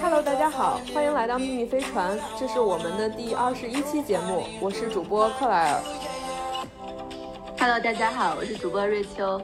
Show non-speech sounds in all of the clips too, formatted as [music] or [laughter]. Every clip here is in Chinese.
Hello，大家好，欢迎来到秘密飞船，这是我们的第二十一期节目，我是主播克莱尔。Hello，大家好，我是主播瑞秋。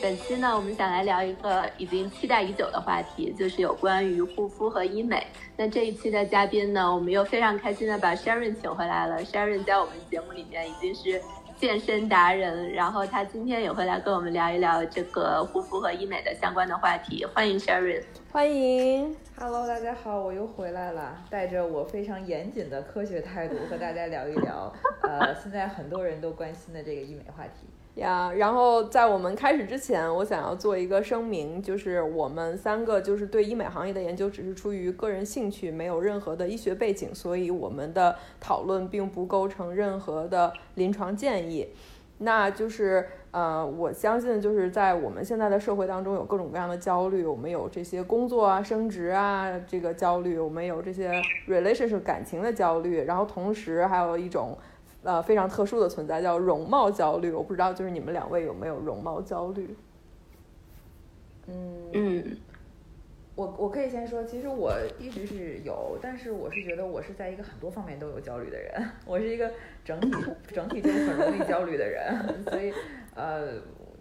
本期呢，我们想来聊一个已经期待已久的话题，就是有关于护肤和医美。那这一期的嘉宾呢，我们又非常开心的把 Sharon 请回来了。Sharon 在我们节目里面已经是健身达人，然后他今天也会来跟我们聊一聊这个护肤和医美的相关的话题。欢迎 Sharon，欢迎。Hello，大家好，我又回来了，带着我非常严谨的科学态度和大家聊一聊，呃，[laughs] 现在很多人都关心的这个医美话题。呀，然后在我们开始之前，我想要做一个声明，就是我们三个就是对医美行业的研究只是出于个人兴趣，没有任何的医学背景，所以我们的讨论并不构成任何的临床建议。那就是呃，我相信就是在我们现在的社会当中，有各种各样的焦虑，我们有这些工作啊、升职啊这个焦虑，我们有这些 relationship 感情的焦虑，然后同时还有一种。呃，非常特殊的存在叫容貌焦虑，我不知道就是你们两位有没有容貌焦虑？嗯嗯，我我可以先说，其实我一直是有，但是我是觉得我是在一个很多方面都有焦虑的人，[laughs] 我是一个整体整体就很容易焦虑的人，[laughs] 所以呃，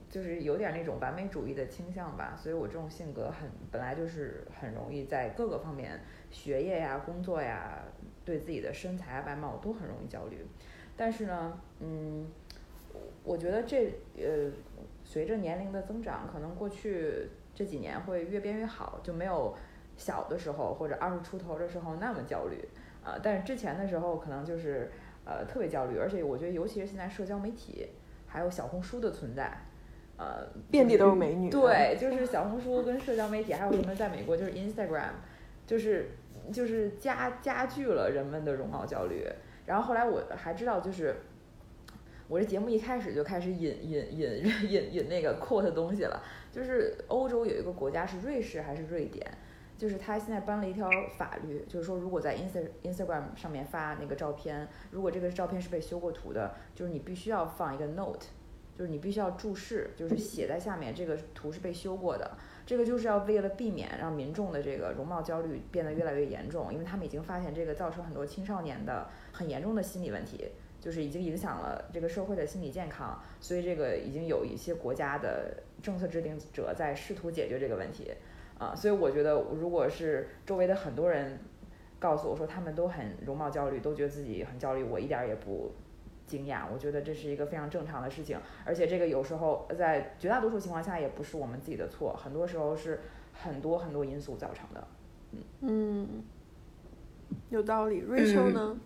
就是有点那种完美主义的倾向吧，所以我这种性格很本来就是很容易在各个方面，学业呀、工作呀，对自己的身材啊、外貌都很容易焦虑。但是呢，嗯，我觉得这呃，随着年龄的增长，可能过去这几年会越变越好，就没有小的时候或者二十出头的时候那么焦虑啊。但是之前的时候可能就是呃特别焦虑，而且我觉得尤其是现在社交媒体还有小红书的存在，呃，遍地都是美女。对，就是小红书跟社交媒体，还有什么在美国就是 Instagram，就是就是加加剧了人们的容貌焦虑。然后后来我还知道，就是我这节目一开始就开始引引引 [laughs] 引引那个 quote 东西了。就是欧洲有一个国家是瑞士还是瑞典，就是他现在颁了一条法律，就是说如果在 ins Instagram 上面发那个照片，如果这个照片是被修过图的，就是你必须要放一个 note，就是你必须要注释，就是写在下面这个图是被修过的。这个就是要为了避免让民众的这个容貌焦虑变得越来越严重，因为他们已经发现这个造成很多青少年的很严重的心理问题，就是已经影响了这个社会的心理健康，所以这个已经有一些国家的政策制定者在试图解决这个问题，啊，所以我觉得如果是周围的很多人告诉我说他们都很容貌焦虑，都觉得自己很焦虑，我一点也不。惊讶，我觉得这是一个非常正常的事情，而且这个有时候在绝大多数情况下也不是我们自己的错，很多时候是很多很多因素造成的。嗯嗯，有道理。瑞秋呢？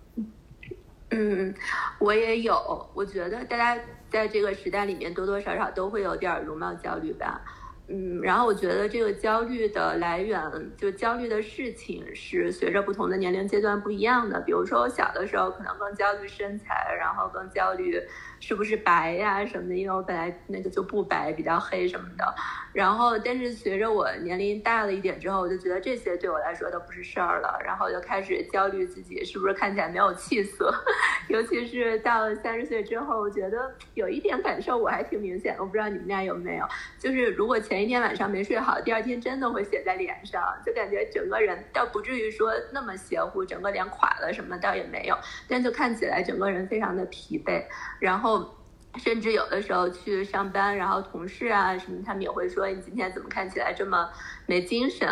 嗯，我也有。我觉得大家在这个时代里面多多少少都会有点容貌焦虑吧。嗯，然后我觉得这个焦虑的来源，就焦虑的事情是随着不同的年龄阶段不一样的。比如说我小的时候可能更焦虑身材，然后更焦虑。是不是白呀什么的？因为我本来那个就不白，比较黑什么的。然后，但是随着我年龄大了一点之后，我就觉得这些对我来说都不是事儿了。然后就开始焦虑自己是不是看起来没有气色。[laughs] 尤其是到了三十岁之后，我觉得有一点感受我还挺明显。我不知道你们俩有没有，就是如果前一天晚上没睡好，第二天真的会写在脸上，就感觉整个人倒不至于说那么邪乎，整个脸垮了什么倒也没有，但就看起来整个人非常的疲惫，然后。后甚至有的时候去上班，然后同事啊什么，他们也会说你今天怎么看起来这么没精神？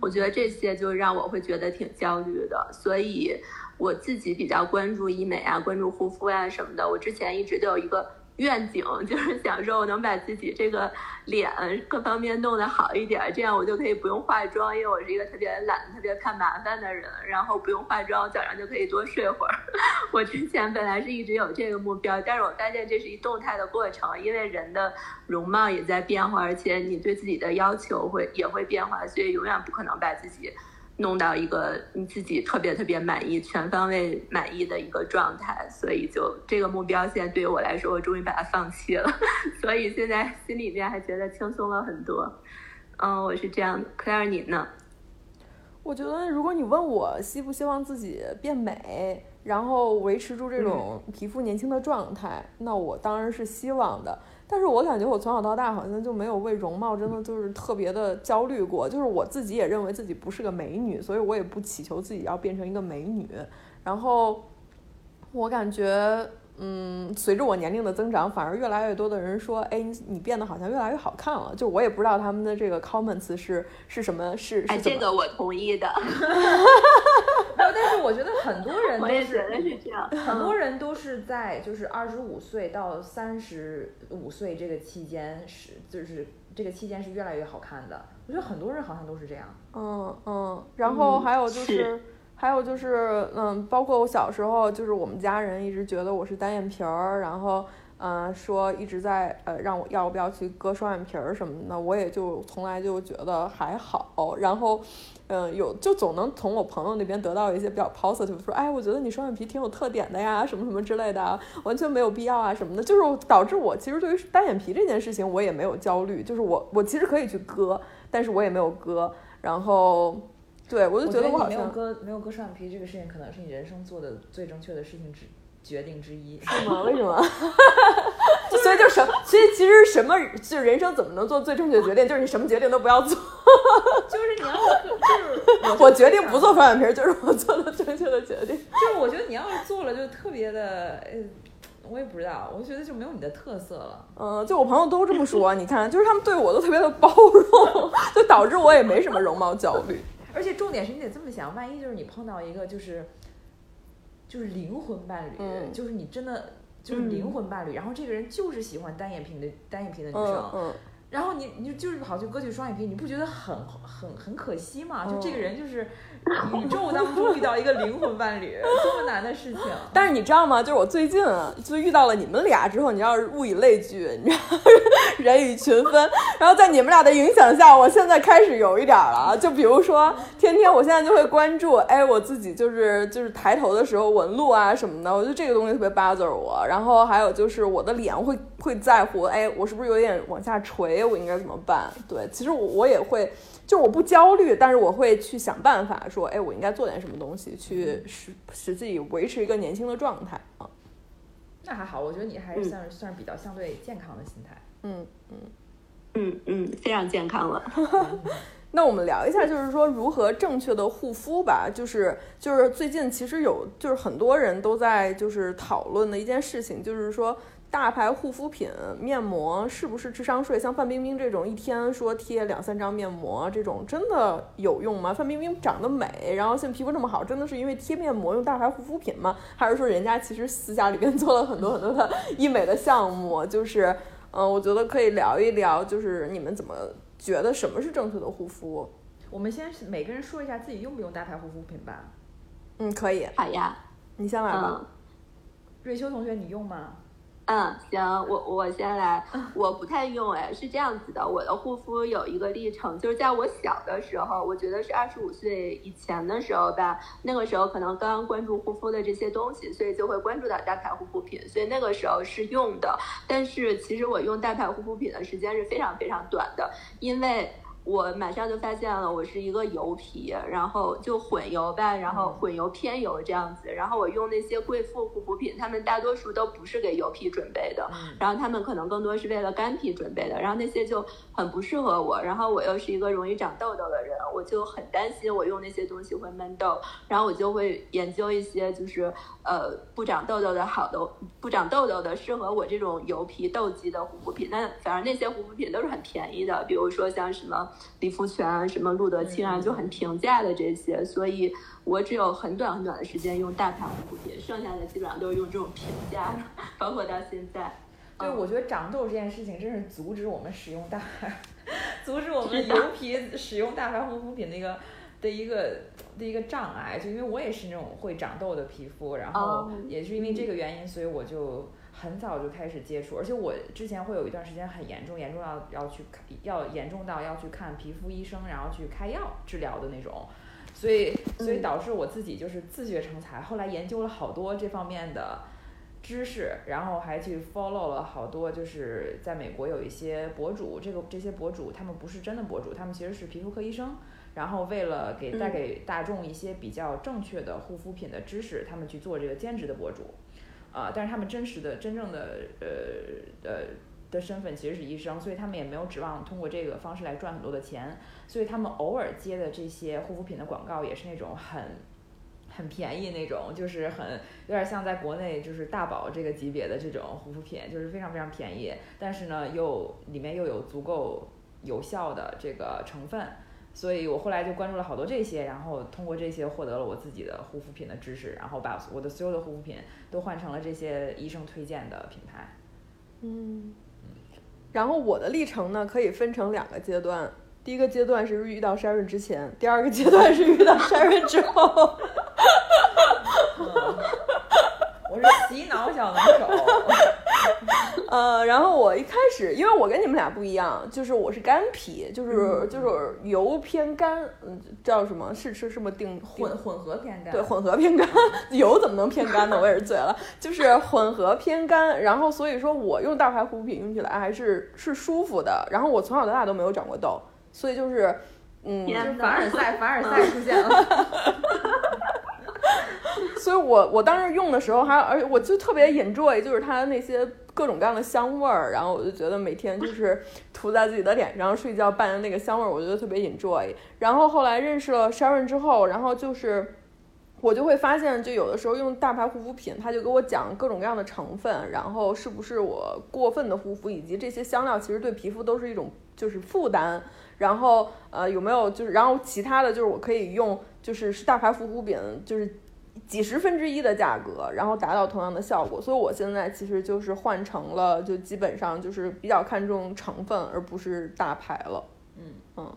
我觉得这些就让我会觉得挺焦虑的。所以我自己比较关注医美啊，关注护肤啊什么的。我之前一直都有一个。愿景 [laughs] 就是想说，我能把自己这个脸各方面弄得好一点，这样我就可以不用化妆，因为我是一个特别懒、特别怕麻烦的人。然后不用化妆，早上就可以多睡会儿。[laughs] 我之前本来是一直有这个目标，但是我发现这是一动态的过程，因为人的容貌也在变化，而且你对自己的要求会也会变化，所以永远不可能把自己。弄到一个你自己特别特别满意、全方位满意的一个状态，所以就这个目标现在对于我来说，我终于把它放弃了，[laughs] 所以现在心里面还觉得轻松了很多。嗯，我是这样的，Claire 你呢？我觉得如果你问我希不希望自己变美，然后维持住这种皮肤年轻的状态，那我当然是希望的。但是我感觉我从小到大好像就没有为容貌真的就是特别的焦虑过，就是我自己也认为自己不是个美女，所以我也不祈求自己要变成一个美女。然后我感觉。嗯，随着我年龄的增长，反而越来越多的人说，哎，你你变得好像越来越好看了。就我也不知道他们的这个 comments 是是什么，是哎，这个我同意的。[laughs] [laughs] 但是我觉得很多人都是是这样，很多人都是在就是二十五岁到三十五岁这个期间是就是这个期间是越来越好看的。我觉得很多人好像都是这样。嗯嗯，然后还有就是。还有就是，嗯，包括我小时候，就是我们家人一直觉得我是单眼皮儿，然后，嗯，说一直在呃让我要不要去割双眼皮儿什么的，我也就从来就觉得还好。然后，嗯，有就总能从我朋友那边得到一些比较 positive，说，哎，我觉得你双眼皮挺有特点的呀，什么什么之类的，完全没有必要啊什么的，就是导致我其实对于单眼皮这件事情我也没有焦虑，就是我我其实可以去割，但是我也没有割，然后。对，我就觉得我没有割没有割双眼皮这个事情，可能是你人生做的最正确的事情之决定之一，是吗？为什么？[laughs] 所以就什，所以其实什么，就是人生怎么能做最正确的决定？就是你什么决定都不要做。[laughs] 就是你要就是我决定不做双眼皮，就是我做的正确的决定。就是我觉得你要是做了，就特别的，呃，我也不知道，我觉得就没有你的特色了。嗯，就我朋友都这么说，你看，就是他们对我都特别的包容，就导致我也没什么容貌焦虑。而且重点是你得这么想，万一就是你碰到一个就是就是灵魂伴侣，就是你真的就是灵魂伴侣，然后这个人就是喜欢单眼皮的单眼皮的女生。然后你你就是跑去割去双眼皮，你不觉得很很很可惜吗？就这个人就是宇宙当中遇到一个灵魂伴侣，多么难的事情。但是你知道吗？就是我最近啊就遇到了你们俩之后，你要是物以类聚，你知道人以群分。然后在你们俩的影响下，我现在开始有一点了。就比如说，天天我现在就会关注，哎，我自己就是就是抬头的时候纹路啊什么的，我觉得这个东西特别 bother 我。然后还有就是我的脸会会在乎，哎，我是不是有点往下垂？我应该怎么办？对，其实我我也会，就我不焦虑，但是我会去想办法，说，哎，我应该做点什么东西，去使使自己维持一个年轻的状态啊。那还好，我觉得你还是算是算是比较相对健康的心态。嗯嗯嗯嗯，非常健康了。[laughs] [laughs] 那我们聊一下，就是说如何正确的护肤吧。就是就是最近其实有，就是很多人都在就是讨论的一件事情，就是说。大牌护肤品、面膜是不是智商税？像范冰冰这种一天说贴两三张面膜，这种真的有用吗？范冰冰长得美，然后现在皮肤这么好，真的是因为贴面膜用大牌护肤品吗？还是说人家其实私下里边做了很多很多的医美的项目？就是，嗯，我觉得可以聊一聊，就是你们怎么觉得什么是正确的护肤？我们先每个人说一下自己用不用大牌护肤品吧。嗯，可以。好呀，你先来吧。瑞秋同学，你用吗？嗯，行，我我先来，我不太用哎，是这样子的，我的护肤有一个历程，就是在我小的时候，我觉得是二十五岁以前的时候吧，那个时候可能刚刚关注护肤的这些东西，所以就会关注到大牌护肤品，所以那个时候是用的，但是其实我用大牌护肤品的时间是非常非常短的，因为。我马上就发现了，我是一个油皮，然后就混油吧，然后混油偏油这样子。然后我用那些贵妇护肤品，他们大多数都不是给油皮准备的，然后他们可能更多是为了干皮准备的。然后那些就很不适合我。然后我又是一个容易长痘痘的人，我就很担心我用那些东西会闷痘。然后我就会研究一些就是呃不长痘痘的好的不长痘痘的适合我这种油皮痘肌的护肤品。那反正那些护肤品都是很便宜的，比如说像什么。理肤泉啊，什么露得清啊，就很平价的这些，所以我只有很短很短的时间用大牌护肤品，剩下的基本上都是用这种平价的，包括到现在。对，我觉得长痘这件事情真是阻止我们使用大牌，[laughs] 阻止我们油皮使用大牌护肤品的一个的一个的一个障碍。就因为我也是那种会长痘的皮肤，然后也是因为这个原因，所以我就。很早就开始接触，而且我之前会有一段时间很严重，严重到要去看，要严重到要去看皮肤医生，然后去开药治疗的那种，所以所以导致我自己就是自学成才，后来研究了好多这方面的知识，然后还去 follow 了好多，就是在美国有一些博主，这个这些博主他们不是真的博主，他们其实是皮肤科医生，然后为了给带给大众一些比较正确的护肤品的知识，他们去做这个兼职的博主。啊，但是他们真实的、真正的，呃呃，的身份其实是医生，所以他们也没有指望通过这个方式来赚很多的钱，所以他们偶尔接的这些护肤品的广告也是那种很很便宜那种，就是很有点像在国内就是大宝这个级别的这种护肤品，就是非常非常便宜，但是呢又里面又有足够有效的这个成分。所以我后来就关注了好多这些，然后通过这些获得了我自己的护肤品的知识，然后把我的所有的护肤品都换成了这些医生推荐的品牌。嗯，然后我的历程呢，可以分成两个阶段。第一个阶段是遇到 Sharon 之前，第二个阶段是遇到 Sharon 之后。我是洗脑小能手。[laughs] [laughs] 呃，然后我一开始，因为我跟你们俩不一样，就是我是干皮，就是就是油偏干，嗯，叫什么？是是什么定混混合偏干？对，混合偏干。[laughs] 油怎么能偏干呢？我也是醉了，就是混合偏干。然后所以说我用大牌护肤品用起来还是是舒服的。然后我从小到大都没有长过痘，所以就是，嗯，凡尔赛，凡尔赛 [laughs] 出现了。[laughs] 所以我我当时用的时候还，而且我就特别 enjoy，就是它那些各种各样的香味儿，然后我就觉得每天就是涂在自己的脸上睡觉伴着那个香味儿，我觉得特别 enjoy。然后后来认识了 Sharon 之后，然后就是我就会发现，就有的时候用大牌护肤品，他就给我讲各种各样的成分，然后是不是我过分的护肤，以及这些香料其实对皮肤都是一种就是负担。然后呃有没有就是，然后其他的就是我可以用就是是大牌护肤品就是。几十分之一的价格，然后达到同样的效果，所以我现在其实就是换成了，就基本上就是比较看重成分，而不是大牌了。嗯嗯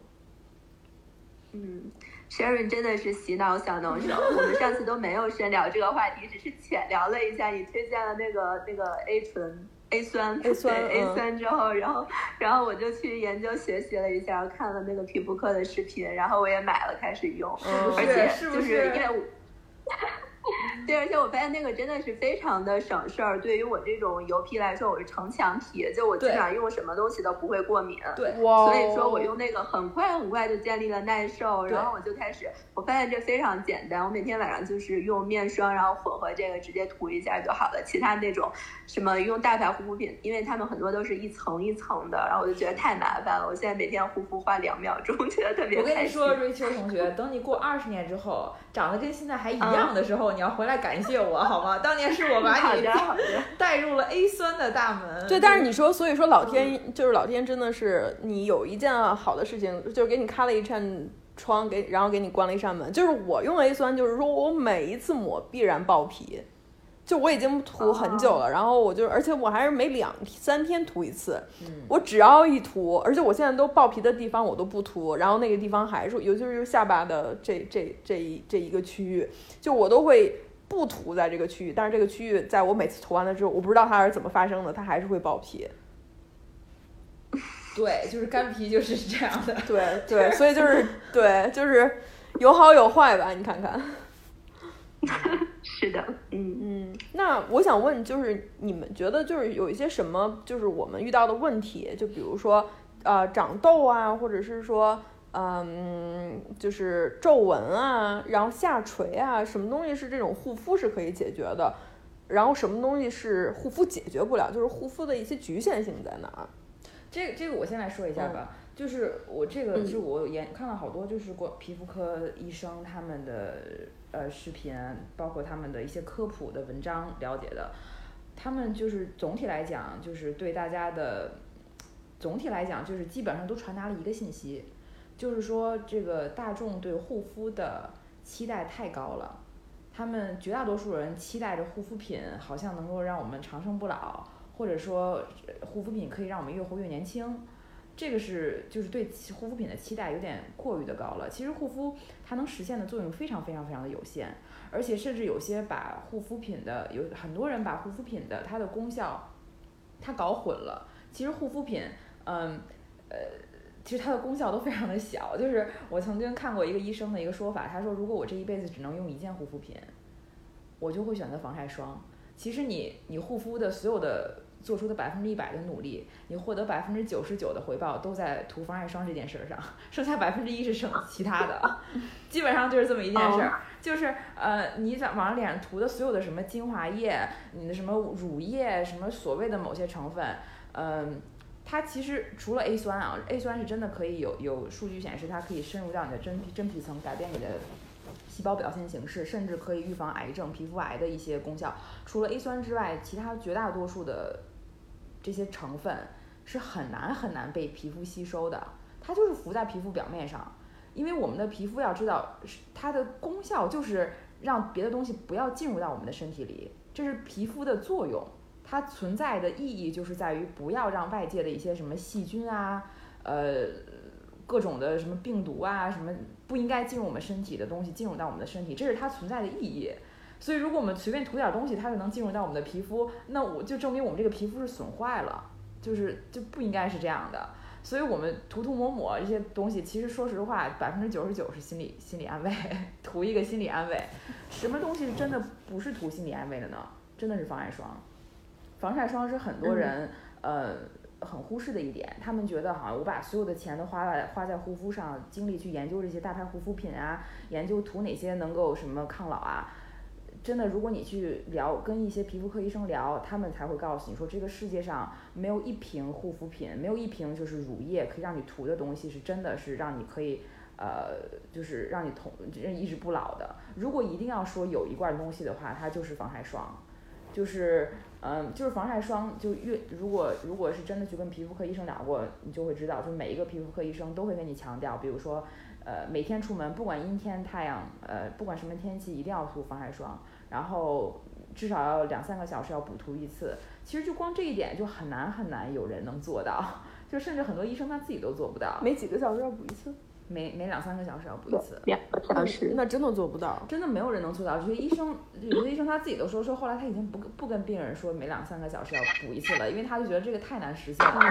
嗯，Sharon 真的是洗脑小能手。我们上次都没有深聊这个话题，只是浅聊了一下你推荐的那个那个 A 醇 A 酸 A 酸 A 酸之后，然后然后我就去研究学习了一下，看了那个皮肤科的视频，然后我也买了开始用，而且就是因为。[laughs] 对，而且我发现那个真的是非常的省事儿。对于我这种油皮来说，我是城墙皮，就我基本上用什么东西都不会过敏。对，所以说我用那个很快很快就建立了耐受，然后我就开始，我发现这非常简单。我每天晚上就是用面霜，然后混合这个直接涂一下就好了。其他那种什么用大牌护肤品，因为他们很多都是一层一层的，然后我就觉得太麻烦了。我现在每天护肤花两秒钟，觉得特别。我跟你说，瑞秋同学，等你过二十年之后，长得跟现在还一样的时候，你要回来。感谢我好吗？[laughs] 当年是我把你带入了 A 酸的大门。对，但是你说，所以说老天就是老天，真的是你有一件好的事情，就是给你开了一扇窗，给然后给你关了一扇门。就是我用 A 酸，就是说我每一次抹必然爆皮。就我已经涂很久了，然后我就，而且我还是每两三天涂一次。我只要一涂，而且我现在都爆皮的地方我都不涂，然后那个地方还是，尤其是下巴的这这这一这一个区域，就我都会不涂在这个区域。但是这个区域在我每次涂完了之后，我不知道它是怎么发生的，它还是会爆皮。[laughs] 对，就是干皮就是这样的。对对，所以就是对，就是有好有坏吧，你看看。[laughs] 是的，嗯嗯，那我想问，就是你们觉得就是有一些什么，就是我们遇到的问题，就比如说呃长痘啊，或者是说嗯就是皱纹啊，然后下垂啊，什么东西是这种护肤是可以解决的，然后什么东西是护肤解决不了，就是护肤的一些局限性在哪儿？这个这个我先来说一下吧，就是我这个是我研看了好多就是过皮肤科医生他们的。呃，视频包括他们的一些科普的文章了解的，他们就是总体来讲，就是对大家的总体来讲，就是基本上都传达了一个信息，就是说这个大众对护肤的期待太高了，他们绝大多数人期待着护肤品好像能够让我们长生不老，或者说护肤品可以让我们越活越年轻。这个是就是对护肤品的期待有点过于的高了。其实护肤它能实现的作用非常非常非常的有限，而且甚至有些把护肤品的有很多人把护肤品的它的功效，它搞混了。其实护肤品，嗯，呃，其实它的功效都非常的小。就是我曾经看过一个医生的一个说法，他说如果我这一辈子只能用一件护肤品，我就会选择防晒霜。其实你你护肤的所有的。做出的百分之一百的努力，你获得百分之九十九的回报都在涂防晒霜这件事上，剩下百分之一是剩 [laughs] 其他的，基本上就是这么一件事儿。就是呃，你在往脸上涂的所有的什么精华液，你的什么乳液，什么所谓的某些成分，嗯，它其实除了 A 酸啊，A 酸是真的可以有有数据显示它可以深入到你的真皮真皮层，改变你的细胞表现形式，甚至可以预防癌症、皮肤癌的一些功效。除了 A 酸之外，其他绝大多数的这些成分是很难很难被皮肤吸收的，它就是浮在皮肤表面上。因为我们的皮肤要知道，它的功效就是让别的东西不要进入到我们的身体里，这是皮肤的作用。它存在的意义就是在于不要让外界的一些什么细菌啊，呃，各种的什么病毒啊，什么不应该进入我们身体的东西进入到我们的身体，这是它存在的意义。所以，如果我们随便涂点东西，它就能进入到我们的皮肤，那我就证明我们这个皮肤是损坏了，就是就不应该是这样的。所以我们涂涂抹抹这些东西，其实说实话，百分之九十九是心理心理安慰，[laughs] 涂一个心理安慰。什么东西是真的不是涂心理安慰的呢？真的是防晒霜。防晒霜是很多人呃很忽视的一点，他们觉得好像我把所有的钱都花在花在护肤上，精力去研究这些大牌护肤品啊，研究涂哪些能够什么抗老啊。真的，如果你去聊，跟一些皮肤科医生聊，他们才会告诉你说，这个世界上没有一瓶护肤品，没有一瓶就是乳液可以让你涂的东西是真的是让你可以，呃，就是让你同一直不老的。如果一定要说有一罐东西的话，它就是防晒霜，就是嗯，就是防晒霜，就越如果如果是真的去跟皮肤科医生聊过，你就会知道，就每一个皮肤科医生都会跟你强调，比如说，呃，每天出门不管阴天太阳，呃，不管什么天气，一定要涂防晒霜。然后至少要两三个小时要补涂一次，其实就光这一点就很难很难有人能做到，[laughs] 就甚至很多医生他自己都做不到。每几个小时要补一次？每每两三个小时要补一次。两个小时？那真的做不到，真的没有人能做到。这些医生，有些医生他自己都说，说后来他已经不不跟病人说每两三个小时要补一次了，因为他就觉得这个太难实现了。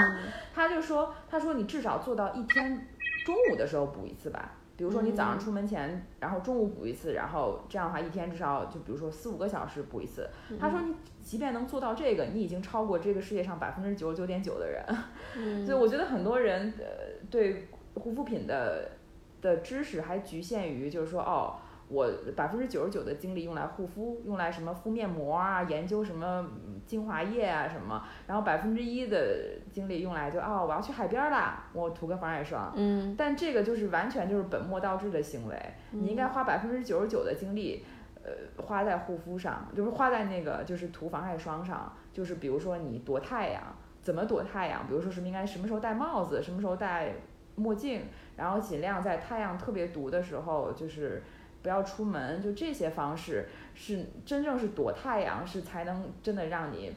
他就说，他说你至少做到一天中午的时候补一次吧。比如说你早上出门前，然后中午补一次，然后这样的话一天至少就比如说四五个小时补一次。他说你即便能做到这个，你已经超过这个世界上百分之九十九点九的人。所以我觉得很多人呃对护肤品的的知识还局限于就是说哦。我百分之九十九的精力用来护肤，用来什么敷面膜啊，研究什么精华液啊什么，然后百分之一的精力用来就哦，我要去海边啦，我涂个防晒霜。嗯。但这个就是完全就是本末倒置的行为，你应该花百分之九十九的精力，呃，花在护肤上，就是花在那个就是涂防晒霜上，就是比如说你躲太阳，怎么躲太阳？比如说什么应该什么时候戴帽子，什么时候戴墨镜，然后尽量在太阳特别毒的时候就是。不要出门，就这些方式是真正是躲太阳，是才能真的让你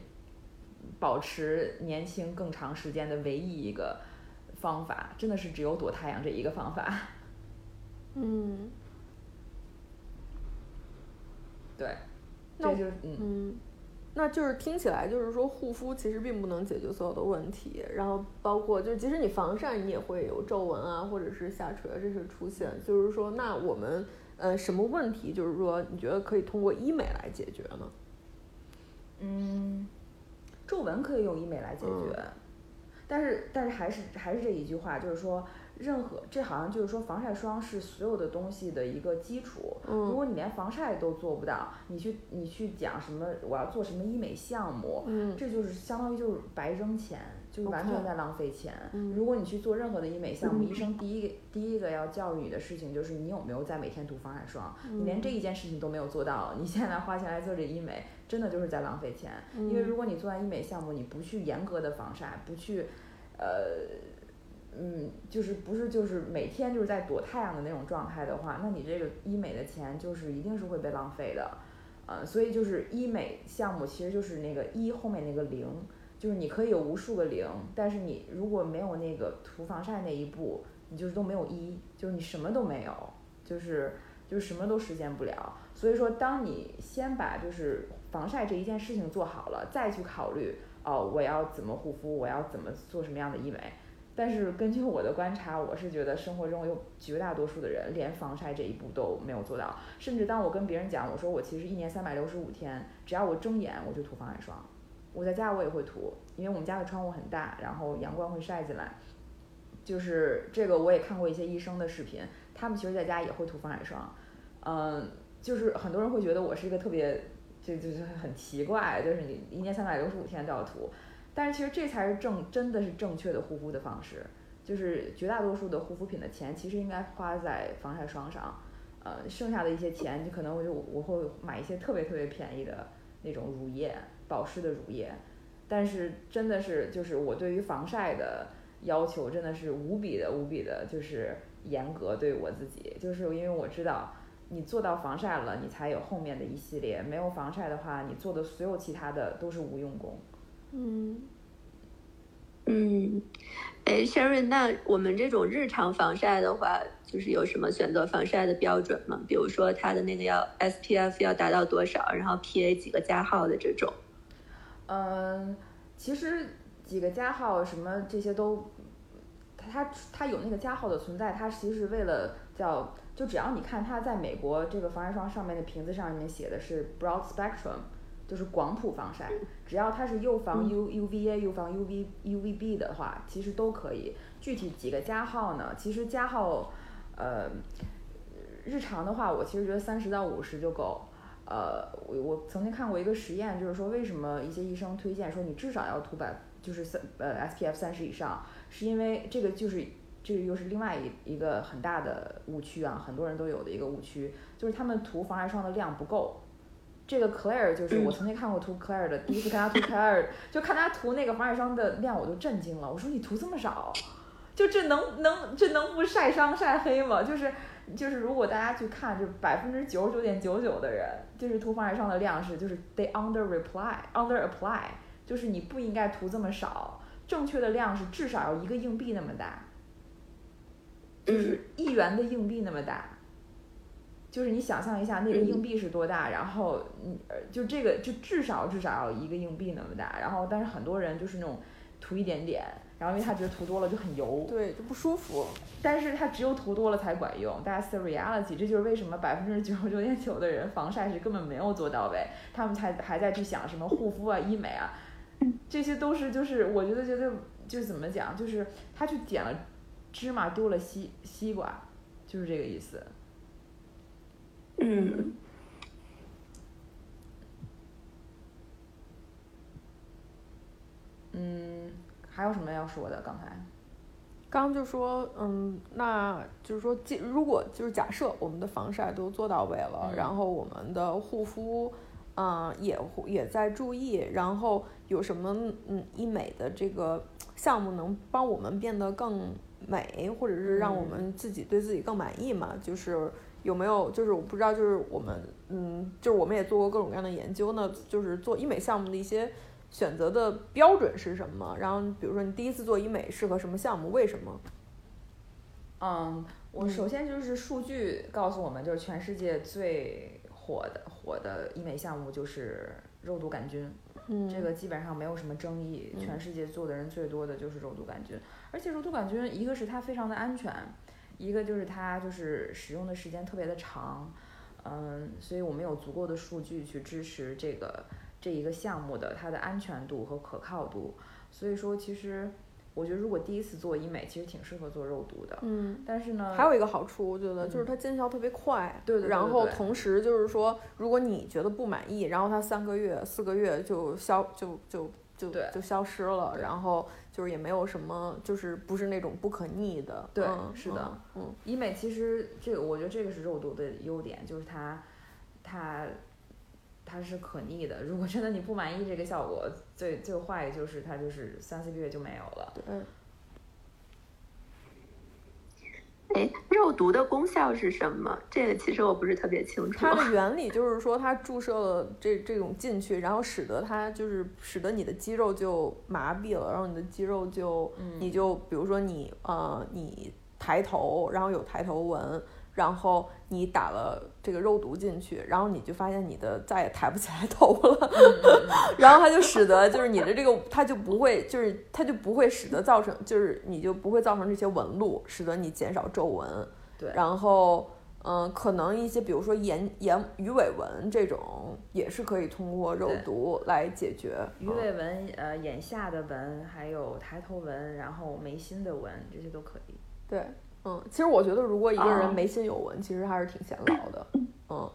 保持年轻更长时间的唯一一个方法，真的是只有躲太阳这一个方法。[laughs] 嗯，对，这就是嗯，那就是听起来就是说护肤其实并不能解决所有的问题，然后包括就是即使你防晒，你也会有皱纹啊，或者是下垂啊这些出现，就是说那我们。呃，什么问题？就是说，你觉得可以通过医美来解决呢？嗯，皱纹可以用医美来解决，但是但是还是还是这一句话，就是说。任何这好像就是说，防晒霜是所有的东西的一个基础。如果你连防晒都做不到，你去你去讲什么我要做什么医美项目，这就是相当于就是白扔钱，就是完全在浪费钱。如果你去做任何的医美项目，医生第一个第一个要教育你的事情就是你有没有在每天涂防晒霜。你连这一件事情都没有做到，你现在花钱来做这医美，真的就是在浪费钱。因为如果你做完医美项目，你不去严格的防晒，不去，呃。嗯，就是不是就是每天就是在躲太阳的那种状态的话，那你这个医美的钱就是一定是会被浪费的，呃，所以就是医美项目其实就是那个一后面那个零，就是你可以有无数个零，但是你如果没有那个涂防晒那一步，你就是都没有一，就是你什么都没有，就是就是什么都实现不了。所以说，当你先把就是防晒这一件事情做好了，再去考虑哦，我要怎么护肤，我要怎么做什么样的医美。但是根据我的观察，我是觉得生活中有绝大多数的人连防晒这一步都没有做到。甚至当我跟别人讲，我说我其实一年三百六十五天，只要我睁眼我就涂防晒霜。我在家我也会涂，因为我们家的窗户很大，然后阳光会晒进来。就是这个我也看过一些医生的视频，他们其实在家也会涂防晒霜。嗯，就是很多人会觉得我是一个特别，就就是很奇怪，就是你一年三百六十五天都要涂。但是其实这才是正真的是正确的护肤的方式，就是绝大多数的护肤品的钱其实应该花在防晒霜上，呃，剩下的一些钱你可能我就我会买一些特别特别便宜的那种乳液，保湿的乳液，但是真的是就是我对于防晒的要求真的是无比的无比的就是严格对我自己，就是因为我知道你做到防晒了，你才有后面的一系列，没有防晒的话，你做的所有其他的都是无用功。嗯嗯，哎，Sherry，那我们这种日常防晒的话，就是有什么选择防晒的标准吗？比如说它的那个要 SPF 要达到多少，然后 PA 几个加号的这种。嗯，其实几个加号什么这些都，它它它有那个加号的存在，它其实是为了叫，就只要你看它在美国这个防晒霜上面的瓶子上面写的是 broad spectrum。就是广谱防晒，只要它是又防 U UVA 又防 UV UVB 的话，其实都可以。具体几个加号呢？其实加号，呃，日常的话，我其实觉得三十到五十就够。呃，我我曾经看过一个实验，就是说为什么一些医生推荐说你至少要涂百，就是三呃 SPF 三十以上，是因为这个就是这个又是另外一一个很大的误区啊，很多人都有的一个误区，就是他们涂防晒霜的量不够。这个 Claire 就是我曾经看过涂 Claire 的，第一次看他涂 Claire，[laughs] 就看他涂那个防晒霜的量，我都震惊了。我说你涂这么少，就这能能这能不晒伤晒黑吗？就是就是如果大家去看，就百分之九十九点九九的人，就是涂防晒霜的量是就是 they under reply under apply，就是你不应该涂这么少，正确的量是至少要一个硬币那么大，就是一元的硬币那么大。就是你想象一下那个硬币是多大，然后你就这个就至少至少要一个硬币那么大，然后但是很多人就是那种涂一点点，然后因为他觉得涂多了就很油，对，就不舒服。但是它只有涂多了才管用，大家 see reality，这就是为什么百分之九十九点九的人防晒是根本没有做到位，他们才还在去想什么护肤啊、医美啊，这些都是就是我觉得觉得就是怎么讲，就是他去捡了芝麻丢了西西瓜，就是这个意思。嗯，嗯，还有什么要说的？刚才，刚就说，嗯，那就是说，如果就是假设我们的防晒都做到位了，然后我们的护肤，嗯，也也在注意，然后有什么嗯医美的这个项目能帮我们变得更美，或者是让我们自己对自己更满意嘛？就是。有没有就是我不知道，就是我们嗯，就是我们也做过各种各样的研究呢，就是做医美项目的一些选择的标准是什么？然后比如说你第一次做医美适合什么项目？为什么？嗯，我首先就是数据告诉我们，就是全世界最火的火的医美项目就是肉毒杆菌，嗯，这个基本上没有什么争议，全世界做的人最多的就是肉毒杆菌，而且肉毒杆菌一个是它非常的安全。一个就是它就是使用的时间特别的长，嗯，所以我们有足够的数据去支持这个这一个项目的它的安全度和可靠度。所以说，其实我觉得如果第一次做医美，其实挺适合做肉毒的。嗯，但是呢，还有一个好处，我觉得就是它见效特别快。对对。然后同时就是说，如果你觉得不满意，然后它三个月、四个月就消就就就就消失了，然后。就是也没有什么，就是不是那种不可逆的。对，是的，嗯，医美其实这个，我觉得这个是肉毒的优点，就是它，它，它是可逆的。如果真的你不满意这个效果，最最坏就是它就是三四个月就没有了。嗯。哎，肉毒的功效是什么？这个其实我不是特别清楚。它的 [laughs] 原理就是说，它注射了这这种进去，然后使得它就是使得你的肌肉就麻痹了，然后你的肌肉就，你就比如说你呃你抬头，然后有抬头纹。然后你打了这个肉毒进去，然后你就发现你的再也抬不起来头了，[laughs] 然后它就使得就是你的这个它就不会就是它就不会使得造成就是你就不会造成这些纹路，使得你减少皱纹。对，然后嗯，可能一些比如说眼眼鱼尾纹这种也是可以通过肉毒来解决。鱼尾纹、呃眼下的纹，还有抬头纹，然后眉心的纹，这些都可以。对。嗯，其实我觉得，如果一个人眉心有纹，其实还是挺显老的。[laughs] 嗯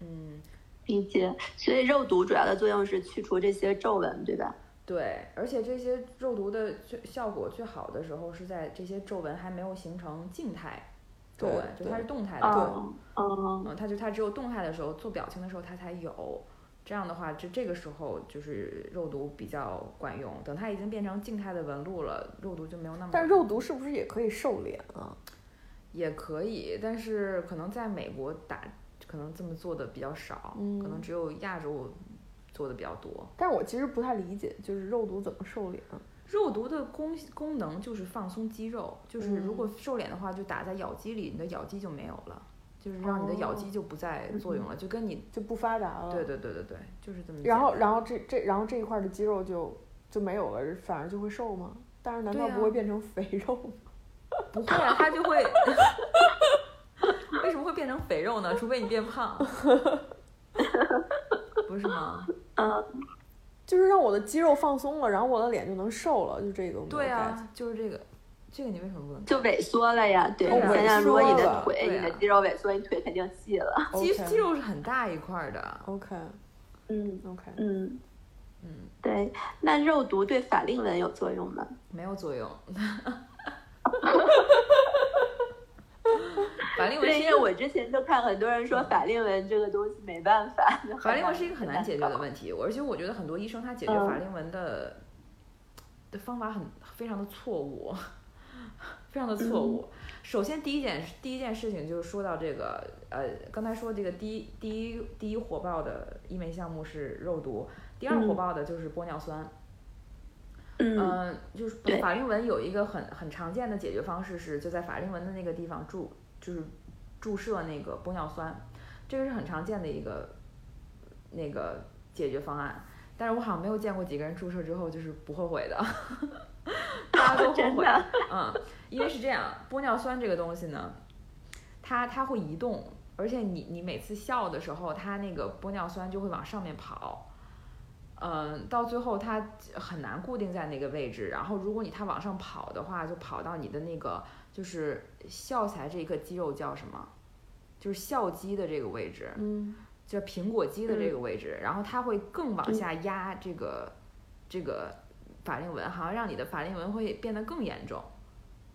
嗯，理解。所以肉毒主要的作用是去除这些皱纹，对吧？对，而且这些肉毒的最效果最好的时候是在这些皱纹还没有形成静态皱纹，就它是动态的。哦哦，嗯，它就它只有动态的时候做表情的时候它才有。这样的话，就这个时候就是肉毒比较管用。等它已经变成静态的纹路了，肉毒就没有那么。但肉毒是不是也可以瘦脸啊？也可以，但是可能在美国打，可能这么做的比较少，嗯可能只有亚洲做的比较多。但我其实不太理解，就是肉毒怎么瘦脸啊？肉毒的功功能就是放松肌肉，就是如嗯果瘦脸的话，就打在咬肌里，你的咬肌就没有了，就是让你的咬肌就不再作用了，就跟你就不发达了。对对对对对，就是这么。然后，然后这这，然后这一块的肌肉就就没有了，反而就会瘦吗？但是难道不会变成肥肉吗？[laughs] 不会啊，它就会。[laughs] 为什么会变成肥肉呢？除非你变胖，[laughs] 不是吗？嗯，就是让我的肌肉放松了，然后我的脸就能瘦了，就这个。对，啊，就是这个，这个你为什么不能？就萎缩了呀。对，想想，如果你的腿、啊你的肌肉萎缩，你腿肯定细了。肌肌肉是很大一块儿的，OK 嗯 OK，嗯，嗯，对。那肉毒对法令纹有作用吗？没有作用。[laughs] 法令纹对，是一个因为我之前就看很多人说法令纹这个东西没办法。[laughs] 法令纹是一个很难解决的题。[laughs] 问题，而且我觉得很多医生他解决嗯法令纹的的方法很非常的错误，非常的错误。首先第一件第一件事情就是说到这个呃，刚才说这个第一第一第一火爆的医美项目是肉毒，第二火嗯爆的就是玻尿酸。嗯嗯，就是法令纹有一个很很常见的解决方式是，就在法令纹的那个地方注，就是注射那个玻尿酸，这个是很常见的一个那个解决方案。但是我好像没有见过几个人注射之后就是不后悔的，[laughs] 大家都后悔。[laughs] 嗯，因为是这样，玻尿酸这个东西呢，它它会移动，而且你你每次笑的时候，它那个玻尿酸就会往上面跑。嗯，到最后它很难固定在那个位置，然后如果你它往上跑的话，就跑到你的那个就是笑起来这一个肌肉叫什么？就是笑肌的这个位置，嗯叫苹果肌的这个位置，然后它会更往下压这个这个法令纹，好像让你的法令纹会变得更严重。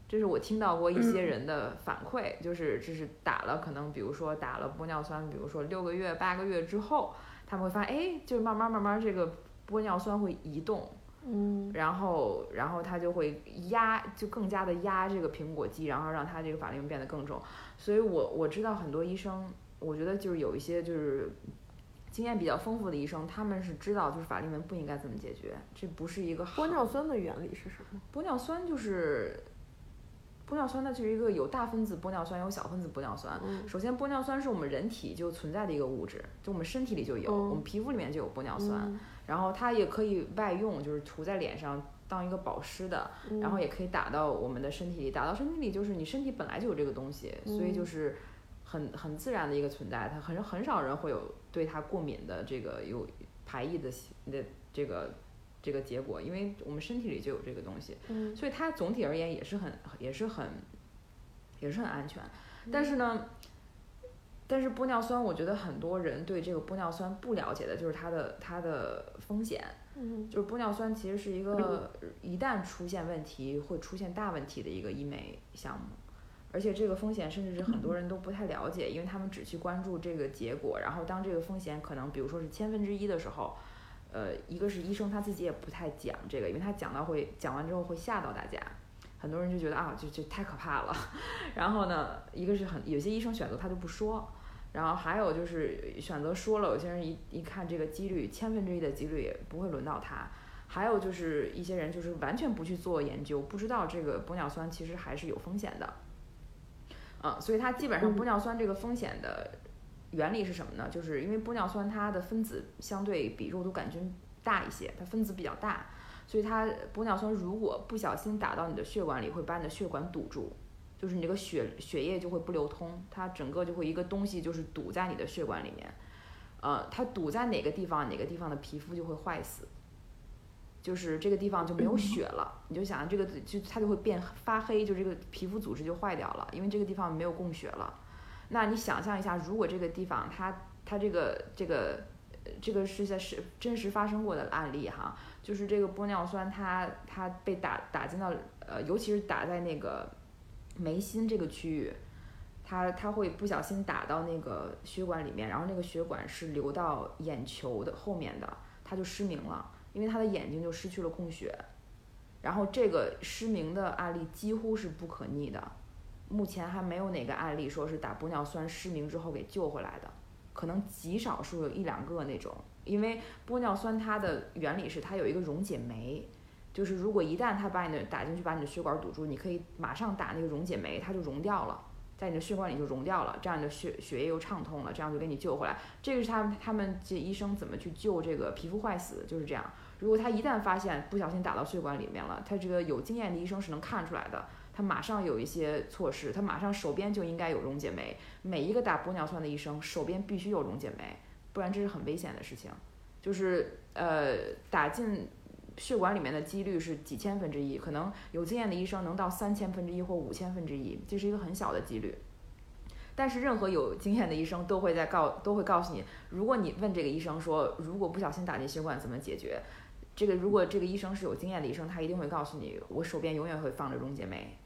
这是我听到过一些人的反馈，就是就是打了可能比如说打了玻尿酸，比如说六个月八个月之后，他们会发现，哎，就是慢慢慢慢这个玻尿酸会移动，嗯然后然后它就会压，就更加的压这个苹果肌，然后让它这个法令纹变得更重。所以我我知道很多医生，我觉得就是有一些就是经验比较丰富的医生，他们是知道就是法令纹不应该这么解决，这不是一个好玻尿酸的原理是什么？玻尿酸就是。玻尿酸它就是一个有大分子玻尿酸，有小分子玻尿酸。嗯首先，玻尿酸是我们人体就存在的一个物质，就我们身体里就有，嗯我们皮肤里面就有玻尿酸。嗯然后它也可以外用，就是涂在脸上当一个保湿的，嗯然后也可以打到我们的身体里，打到身体里就是你身体本来就有这个东西，所以嗯就是很很自然的一个存在，它很很少人会有对它过敏的这个有排异的的这个这个结果，因为我们身体里就有这个东西，嗯所以它总体而言也是很也是很也是很安全，但是呢。但是玻尿酸，我觉得很多人对这个玻尿酸不了解的，就是它的它的风险。嗯就是玻尿酸其实是一个一旦出现问题会出现大问题的一个医美项目，而且这个风险甚至是很多人都不太了解，因为他们只去关注这个结果，然后当这个风险可能比如说是千分之一的时候，呃，一个是医生他自己也不太讲这个，因为他讲到会讲完之后会吓到大家。很多人就觉得啊，这这太可怕了。[laughs] 然后呢，一个是很有些医生选择他就不说，然后还有就是选择说了，有些人一一看这个几率，千分之一的几率也不会轮到他。还有就是一些人就是完全不去做研究，不知道这个玻尿酸其实还是有风险的。嗯，所以它基本上嗯玻尿酸这个风险的原理是什么呢？就是因为玻尿酸它的分子相对比肉毒杆菌大一些，它分子比较大，所以它玻尿酸如果不小心打到你的血管里，会把你的血管堵住，就是你这个血血液就会不流通，它整个就会一个东西就是堵在你的血管里面，呃，它堵在哪个地方，哪个地方的皮肤就会坏死，就是这个地方就没有血了，你就想这个就它就会变发黑，就这个皮肤组织就坏掉了，因为这个地方没有供血了。那你想象一下，如果这个地方它它这个这个这个是在是真实发生过的案例哈，就是这个玻尿酸它它被打打进到呃，尤其是打在那个眉心这个区域，它它会不小心打到那个血管里面，然后那个血管是流到眼球的后面的，它就失明了，因为他的眼睛就失去了供血，然后这个失明的案例几乎是不可逆的，目前还没有哪个案例说是打玻尿酸失明之后给救回来的。可能极少数有一两个那种，因为玻尿酸它的原理是它有一个溶解酶，就是如果一旦它把你的打进去把你的血管堵住，你可以马上打那个溶解酶，它就溶掉了，在你的血管里就溶掉了，这样你的血血液又畅通了，这样就给你救回来。这个是他们他们这医生怎么去救这个皮肤坏死，就是这样。如果他一旦发现不小心打到血管里面了，他这个有经验的医生是能看出来的。他马上有一些措施，他马上手边就应该有溶解酶。每一个打玻尿酸的医生手边必须有溶解酶，不然这是很危险的事情。就是呃，打进血管里面的几率是几千分之一，可能有经验的医生能到三千分之一或五千分之一，这是一个很小的几率。但是任何有经验的医生都会在告都会告诉你，如果你问这个医生说，如果不小心打进血管怎么解决？这个如果这个医生是有经验的医生，他一定会告诉你，我手边永远会放着溶解酶。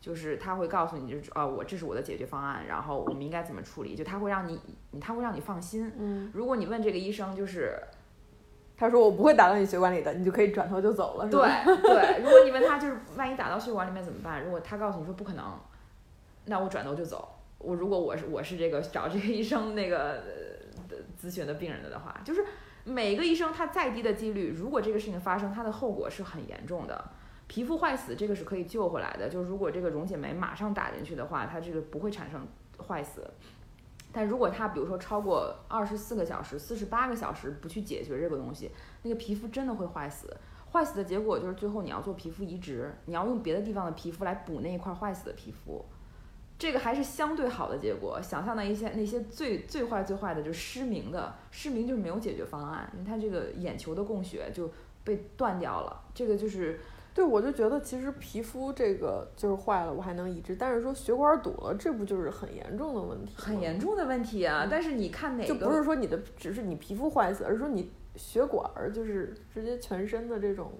就是他会告诉你，就是啊，我这是我的解决方案，然后我们应该怎么处理？就他会让你，他会让你放心。嗯，如果你问这个医生，就是他说我不会打到你血管里的，你就可以转头就走了。对对，如果你问他，就是万一打到血管里面怎么办？如果他告诉你说不可能，那我转头就走。我如果我是我是这个找这个医生那个咨询的病人的话，就是每个医生他再低的几率，如果这个事情发生，他的后果是很严重的。皮肤坏死这个是可以救回来的，就是如果这个溶解酶马上打进去的话，它这个不会产生坏死。但如果它比如说超过二十四个小时、四十八个小时不去解决这个东西，那个皮肤真的会坏死。坏死的结果就是最后你要做皮肤移植，你要用别的地方的皮肤来补那一块坏死的皮肤。这个还是相对好的结果。想象的一些那些最最坏最坏的就是失明的，失明就是没有解决方案，你看这个眼球的供血就被断掉了，这个就是。对，我就觉得其实皮肤这个就是坏了，我还能移植，但是说血管堵了，这不就是很严重的问题？很严重的问题啊！但是你看哪个？就不是说你的只是你皮肤坏死，而是说你血管就是直接全身的这种。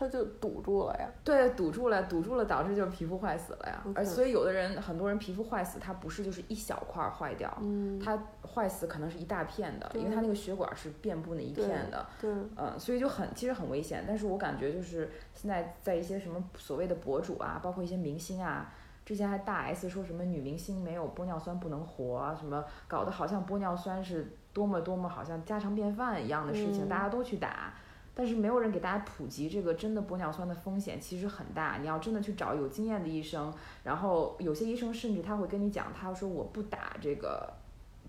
它就堵住了呀，对，堵住了，堵住了，导致就是皮肤坏死了呀。而所以有的人，很多人皮肤坏死，它不是就是一小块坏掉，嗯，它坏死可能是一大片的，因为它那个血管是遍布那一片的，对，嗯，所以就很其实很危险。但是我感觉就是现在在一些什么所谓的博主啊，包括一些明星啊，之前还大 S 说什么女明星没有玻尿酸不能活，什么搞得好像玻尿酸是多么多么好像家常便饭一样的事情，大家都去打。但是没有人给大家普及这个真的玻尿酸的风险其实很大，你要真的去找有经验的医生，然后有些医生甚至他会跟你讲，他说我不打这个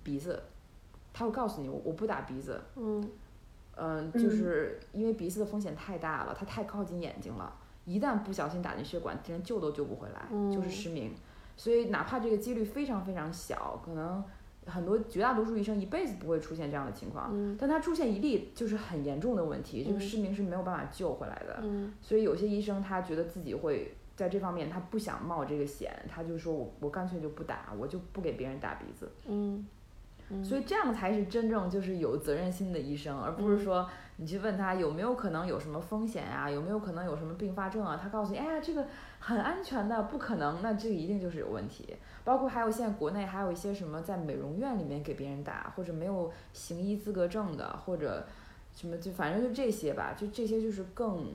鼻子，他会告诉你我我不打鼻子，嗯，嗯，就是因为鼻子的风险太大了，它太靠近眼睛了，一旦不小心打进血管，连救都救不回来，就是失明，所以哪怕这个几率非常非常小，可能。很多绝大多数医生一辈子不会出现这样的情况，但他出现一例就是很严重的问题，这个失明是没有办法救回来的。所以有些医生他觉得自己会在这方面他不想冒这个险，他就说我我干脆就不打，我就不给别人打鼻子。嗯，所以这样才是真正就是有责任心的医生，而不是说你去问他有没有可能有什么风险啊，有没有可能有什么并发症啊，他告诉你，哎呀这个很安全的，不可能，那这个一定就是有问题。包括还有现在国内还有一些什么在美容院里面给别人打，或者没有行医资格证的，或者什么就反正就这些吧，就这些就是更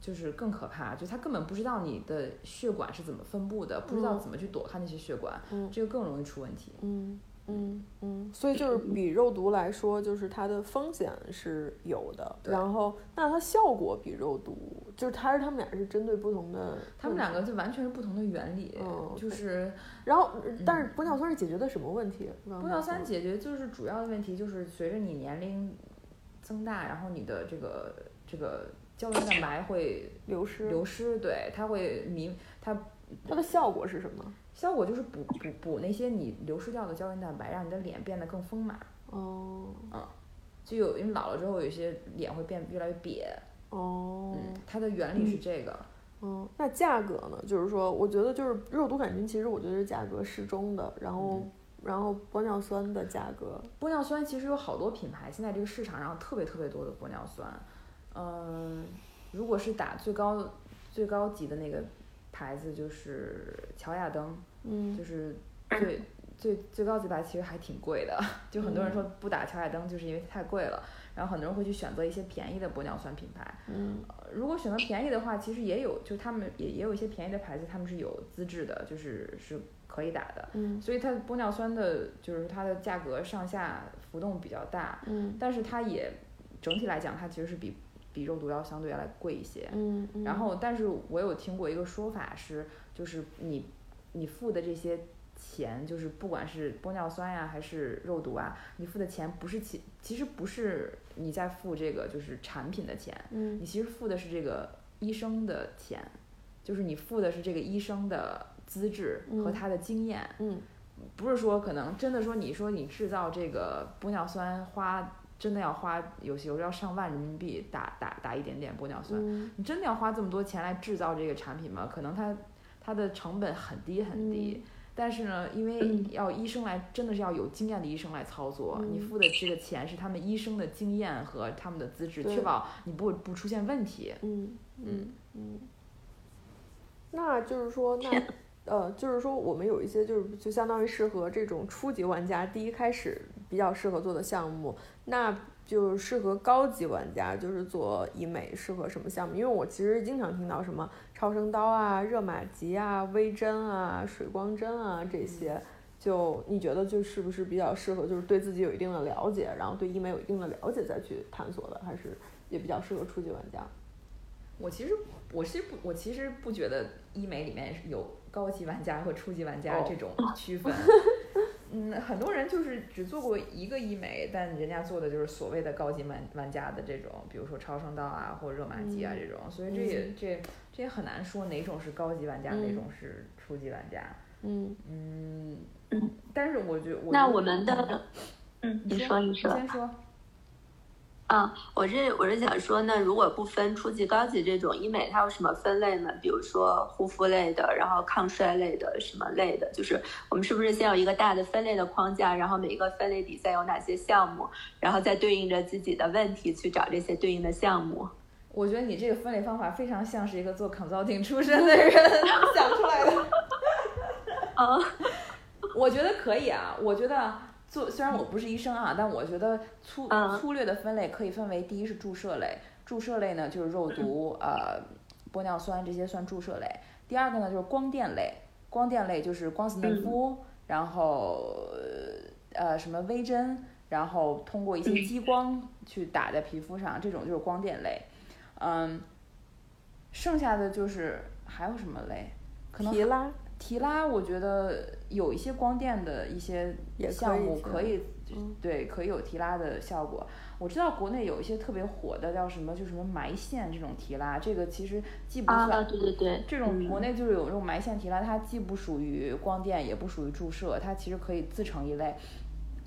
就是更可怕，就他根本不知道你的血管是怎么分布的，不知道怎么去躲开那些血管，这个更容易出问题。嗯。嗯嗯，所以就是比肉毒来说，就是它的风险是有的。然后，那它效果比肉毒，就是它是它们俩是针对不同的。它们两个就完全是不同的原理。嗯，就是，然后，但是玻尿酸是解决的什么问题？玻尿酸解决就是主要的问题就是随着你年龄增大，然后你的这个这个胶原蛋白会流失。流失，对，它会弥它它的效果是什么？效果就是补补补那些你流失掉的胶原蛋白，让你的脸变得更丰满。哦。嗯，就有因为老了之后，有些脸会变越来越瘪。哦。嗯，它的原理是这个。嗯，那价格呢？就是说，我觉得就是肉毒杆菌，其实我觉得是价格适中的。然后，然后玻尿酸的价格，玻尿酸其实有好多品牌，现在这个市场上特别特别多的玻尿酸。嗯，如果是打最高最高级的那个牌子，就是乔雅登，嗯就是最最最高级牌其实还挺贵的，就很多人说不打乔雅登就是因为太贵了，然后很多人会去选择一些便宜的玻尿酸品牌。嗯呃如果选择便宜的话，其实也有，就他们也也有一些便宜的牌子，他们是有资质的，就是是可以打的。嗯所以它玻尿酸的，就是它的价格上下浮动比较大，嗯但是它也整体来讲，它其实是比比肉毒要相对来贵一些。嗯，嗯然后，但是我有听过一个说法是，就是你你付的这些钱，就是不管是玻尿酸呀还是肉毒啊，你付的钱不是其其实不是你在付这个就是产品的钱，嗯你其实付的是这个医生的钱，就是你付的是这个医生的资质和嗯他的经验。嗯不是说可能真的说你说你制造这个玻尿酸花真的要花有些有时候要上万人民币打打打一点点玻尿酸，嗯。你真的要花这么多钱来制造这个产品吗？可能它它的成本很低很低。但是呢，因为嗯。要医生来，真的是要有经验的医生来操作，你嗯付的这个钱是他们医生的经验和他们的资质，确保你不不出现问题。嗯嗯。嗯，那就是说，那呃，就是说，我们有一些就是就相当于适合这种初级玩家，第一开始比较适合做的项目，那就适合高级玩家，就是做医美适合什么项目？因为我其实经常听到什么超声刀啊、热玛吉啊、微针啊、水光针啊这些。就你觉得就是不是比较适合，就是对自己有一定的了解，然后对医美有一定的了解再去探索的，还是也比较适合初级玩家？我其实我是不，我其实不觉得医美里面有高级玩家和初级玩家哦。这种 [laughs] 区分。嗯，很多人就是只做过一个医美，但人家做的就是所谓的高级玩玩家的这种，比如说超声刀啊或者热玛吉啊嗯。这种，所以这也、这这也很难说哪种是高级玩家，哪嗯种是初级玩家。嗯。但是我觉我那我们的，嗯，你说你说，先说。啊，我是我是想说，那如果不分初级、高级这种医美，它有什么分类呢？比如说护肤类的，然后抗衰类的，什么类的？就是我们是不是先有一个大的分类的框架，然后每一个分类底下有哪些项目，然后再对应着自己的问题去找这些对应的项目？我觉得你这个分类方法非常像是一个做 consulting 出身的人 [laughs] 想出来的。啊，[laughs] 我觉得可以啊，我觉得做虽然我不是医生啊，但我觉得粗嗯粗略的分类可以分为第一是注射类，注射类呢就是肉毒、呃玻尿酸这些算注射类。第二个呢就是光电类，光电类就是光子内肤，然后呃什么微针，然后通过一些激光去打在皮肤上，这种就是光电类。嗯，剩下的就是还有什么类？可能提拉，提拉，我觉得有一些光电的一些项目可以，嗯对，可以有提拉的效果。我知道国内有一些特别火的，叫什么，就什么埋线这种提拉，这个其实既不算、啊，对对对，这种嗯国内就是有这种埋线提拉，它既不属于光电，也不属于注射，它其实可以自成一类，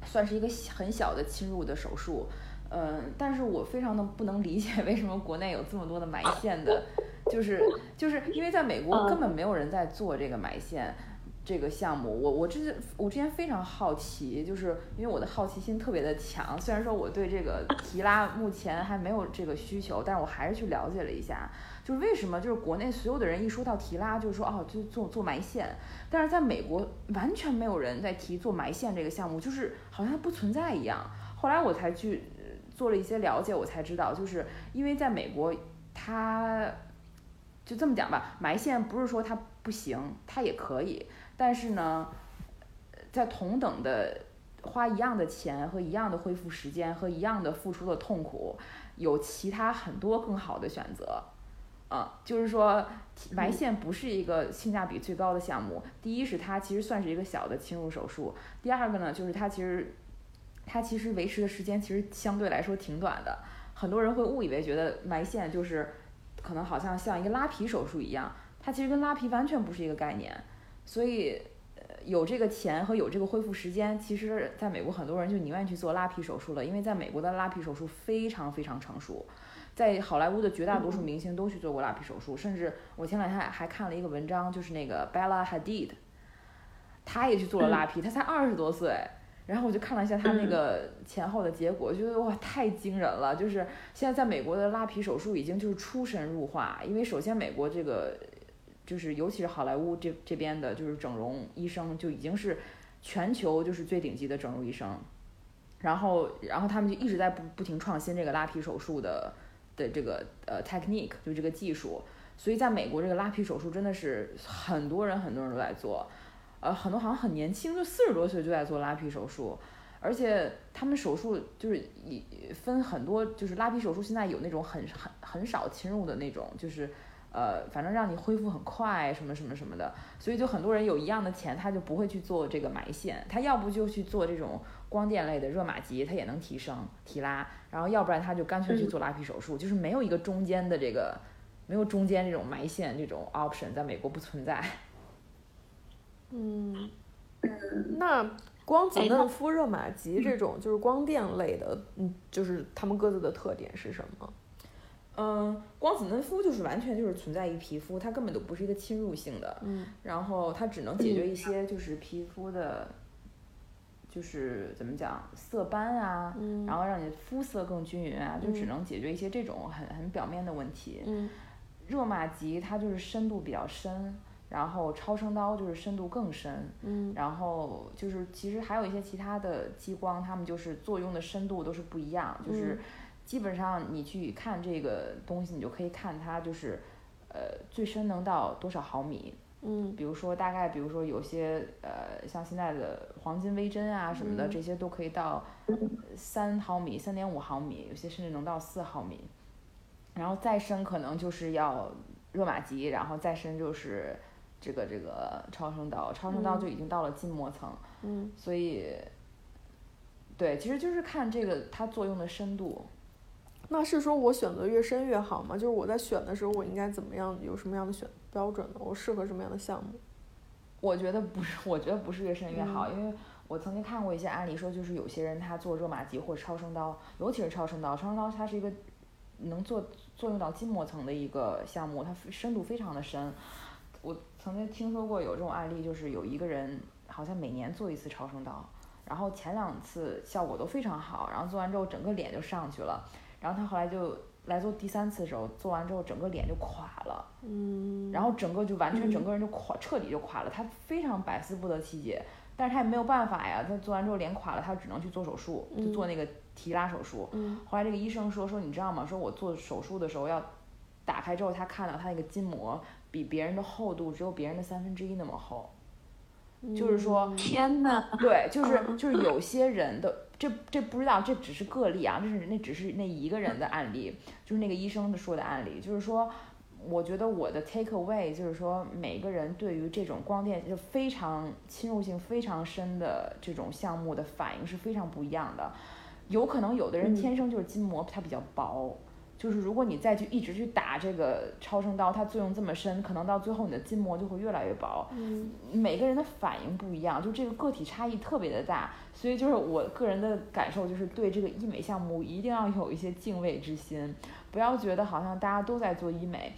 算是一个小很小的侵入的手术。嗯，但是我非常的不能理解为什么国内有这么多的埋线的，就是就是因为在美国嗯根本没有人在做这个埋线。这个项目，我我之前我之前非常好奇，就是因为我的好奇心特别的强。虽然说我对这个提拉目前还没有这个需求，但是我还是去了解了一下，就是为什么就是国内所有的人一说到提拉，就是说哦，就做做埋线，但是在美国完全没有人在提做埋线这个项目，就是好像不存在一样。后来我才去做了一些了解，我才知道，就是因为在美国，它就这么讲吧，埋线不是说它不行，它也可以，但是呢，在同等的花一样的钱和一样的恢复时间和一样的付出的痛苦，有其他很多更好的选择。嗯，就是说埋线不是一个性价比最高的项目。第一是它其实算是一个小的侵入手术，第二个呢就是它其实它其实维持的时间其实相对来说挺短的。很多人会误以为觉得埋线就是可能好像像一个拉皮手术一样，它其实跟拉皮完全不是一个概念。所以呃有这个钱和有这个恢复时间，其实在美国很多人就宁愿去做拉皮手术了，因为在美国的拉皮手术非常非常成熟。在好莱坞的绝大多数明星都去做过拉皮手术，甚至我前两天还还看了一个文章，就是那个 Bella Hadid，她也去做了拉皮，她才二十多岁。然后我就看了一下他那个前后的结果，觉得哇太惊人了。就是现在在美国的拉皮手术已经就是出神入化，因为首先美国这个就是尤其是好莱坞这这边的，就是整容医生就已经是全球就是最顶级的整容医生。然后然后他们就一直在不不停创新这个拉皮手术的的这个呃 technique，就这个技术。所以在美国这个拉皮手术真的是很多人很多人都在做。呃，很多好像很年轻，就四十多岁就在做拉皮手术，而且他们手术就是以分很多，就是拉皮手术现在有那种很很很少侵入的那种，就是呃，反正让你恢复很快什么什么什么的，所以就很多人有一样的钱，他就不会去做这个埋线，他要不就去做这种光电类的热玛吉，他也能提升提拉，然后要不然他就干脆去做拉皮手术，就是没有一个中间的这个，没有中间这种埋线这种 option，在美国不存在。嗯，那光子嫩肤、热玛吉这种就是光电类的，嗯，就是他们各自的特点是什么？嗯，光子嫩肤就是完全就是存在于皮肤，它根本都不是一个侵入性的，嗯，然后它只能解决一些就是皮肤的，就是怎么讲色斑啊，嗯，然后让你肤色更均匀啊，就只能解决一些这种很很表面的问题。嗯，热玛吉它就是深度比较深。然后超声刀就是深度更深，嗯，然后就是其实还有一些其他的激光，它们就是作用的深度都是不一样，就是基本上你去看这个东西，你就可以看它就是，呃，最深能到多少毫米，嗯，比如说大概比如说有些呃像现在的黄金微针啊什么的，这些都可以到三毫米、三点五毫米，有些甚至能到四毫米，然后再深可能就是要热玛吉，然后再深就是。这个这个超声刀，超声刀就已经到了筋膜层，嗯，所以，对，其实就是看这个它作用的深度。那是说我选择越深越好吗？就是我在选的时候，我应该怎么样？有什么样的选标准呢？我适合什么样的项目？我觉得不是，我觉得不是越深越好，因为我曾经看过一些案例，说就是有些人他做热玛吉或者超声刀，尤其是超声刀，超声刀它是一个能做作用到筋膜层的一个项目，它深度非常的深。我曾经听说过有这种案例，就是有一个人好像每年做一次超声刀，然后前两次效果都非常好，然后做完之后整个脸就上去了，然后他后来就来做第三次的时候，做完之后整个脸就垮了，嗯，然后整个就完全整个人就垮，彻底就垮了，他非常百思不得其解，但是他也没有办法呀，他做完之后脸垮了，他只能去做手术，就做那个提拉手术，嗯，后来这个医生说说你知道吗？说我做手术的时候要打开之后，他看到他那个筋膜。比别人的厚度只有别人的三分之一那么厚，就是说，天呐，对，就是就是有些人的这这不知道，这只是个例啊，这是那只是那一个人的案例，就是那个医生的说的案例，就是说，我觉得我的 take away 就是说，每个人对于这种光电就非常侵入性非常深的这种项目的反应是非常不一样的，有可能有的人天生就是筋膜它比较薄。就是如果你再去一直去打这个超声刀，它作用这么深，可能到最后你的筋膜就会越来越薄。嗯，每个人的反应不一样，就这个个体差异特别的大，所以就是我个人的感受就是对这个医美项目一定要有一些敬畏之心，不要觉得好像大家都在做医美，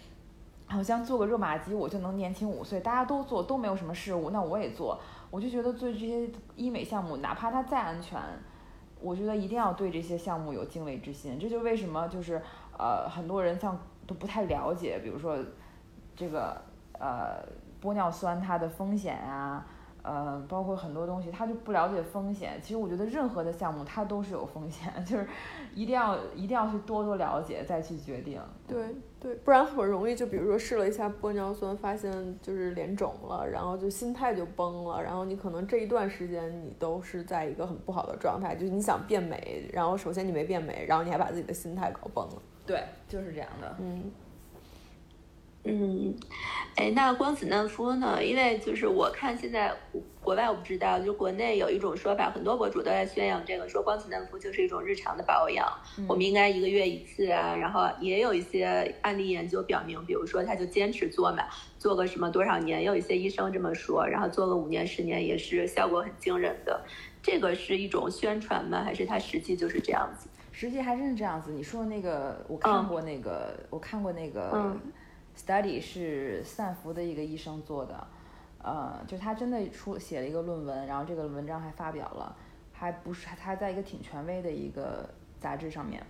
好像做个热玛吉我就能年轻五岁，大家都做都没有什么事物，那我也做，我就觉得做这些医美项目，哪怕它再安全，我觉得一定要对这些项目有敬畏之心，这就为什么就是。呃，很多人像都不太了解，比如说这个呃玻尿酸它的风险啊，呃，包括很多东西，他就不了解风险。其实我觉得任何的项目它都是有风险，[laughs] 就是一定要一定要去多多了解再去决定。对对，不然很容易就比如说试了一下玻尿酸，发现就是脸肿了，然后就心态就崩了，然后你可能这一段时间你都是在一个很不好的状态，就是你想变美，然后首先你没变美，然后你还把自己的心态搞崩了。对，就是这样的。嗯，嗯，哎，那光子嫩肤呢？因为就是我看现在国外我不知道，就国内有一种说法，很多博主都在宣扬这个，说光子嫩肤就是一种日常的保养，我们应该一个月一次啊。然后也有一些案例研究表明，比如说他就坚持做嘛，做个什么多少年，也有一些医生这么说，然后做个五年十年也是效果很惊人的。这个是一种宣传吗？还是它实际就是这样子？实际还真是这样子。你说的那个，我看过那个，我看过那个 study 是散福的一个医生做的，呃，就他真的出写了一个论文，然后这个文章还发表了，还不是他在一个挺权威的一个杂志上面。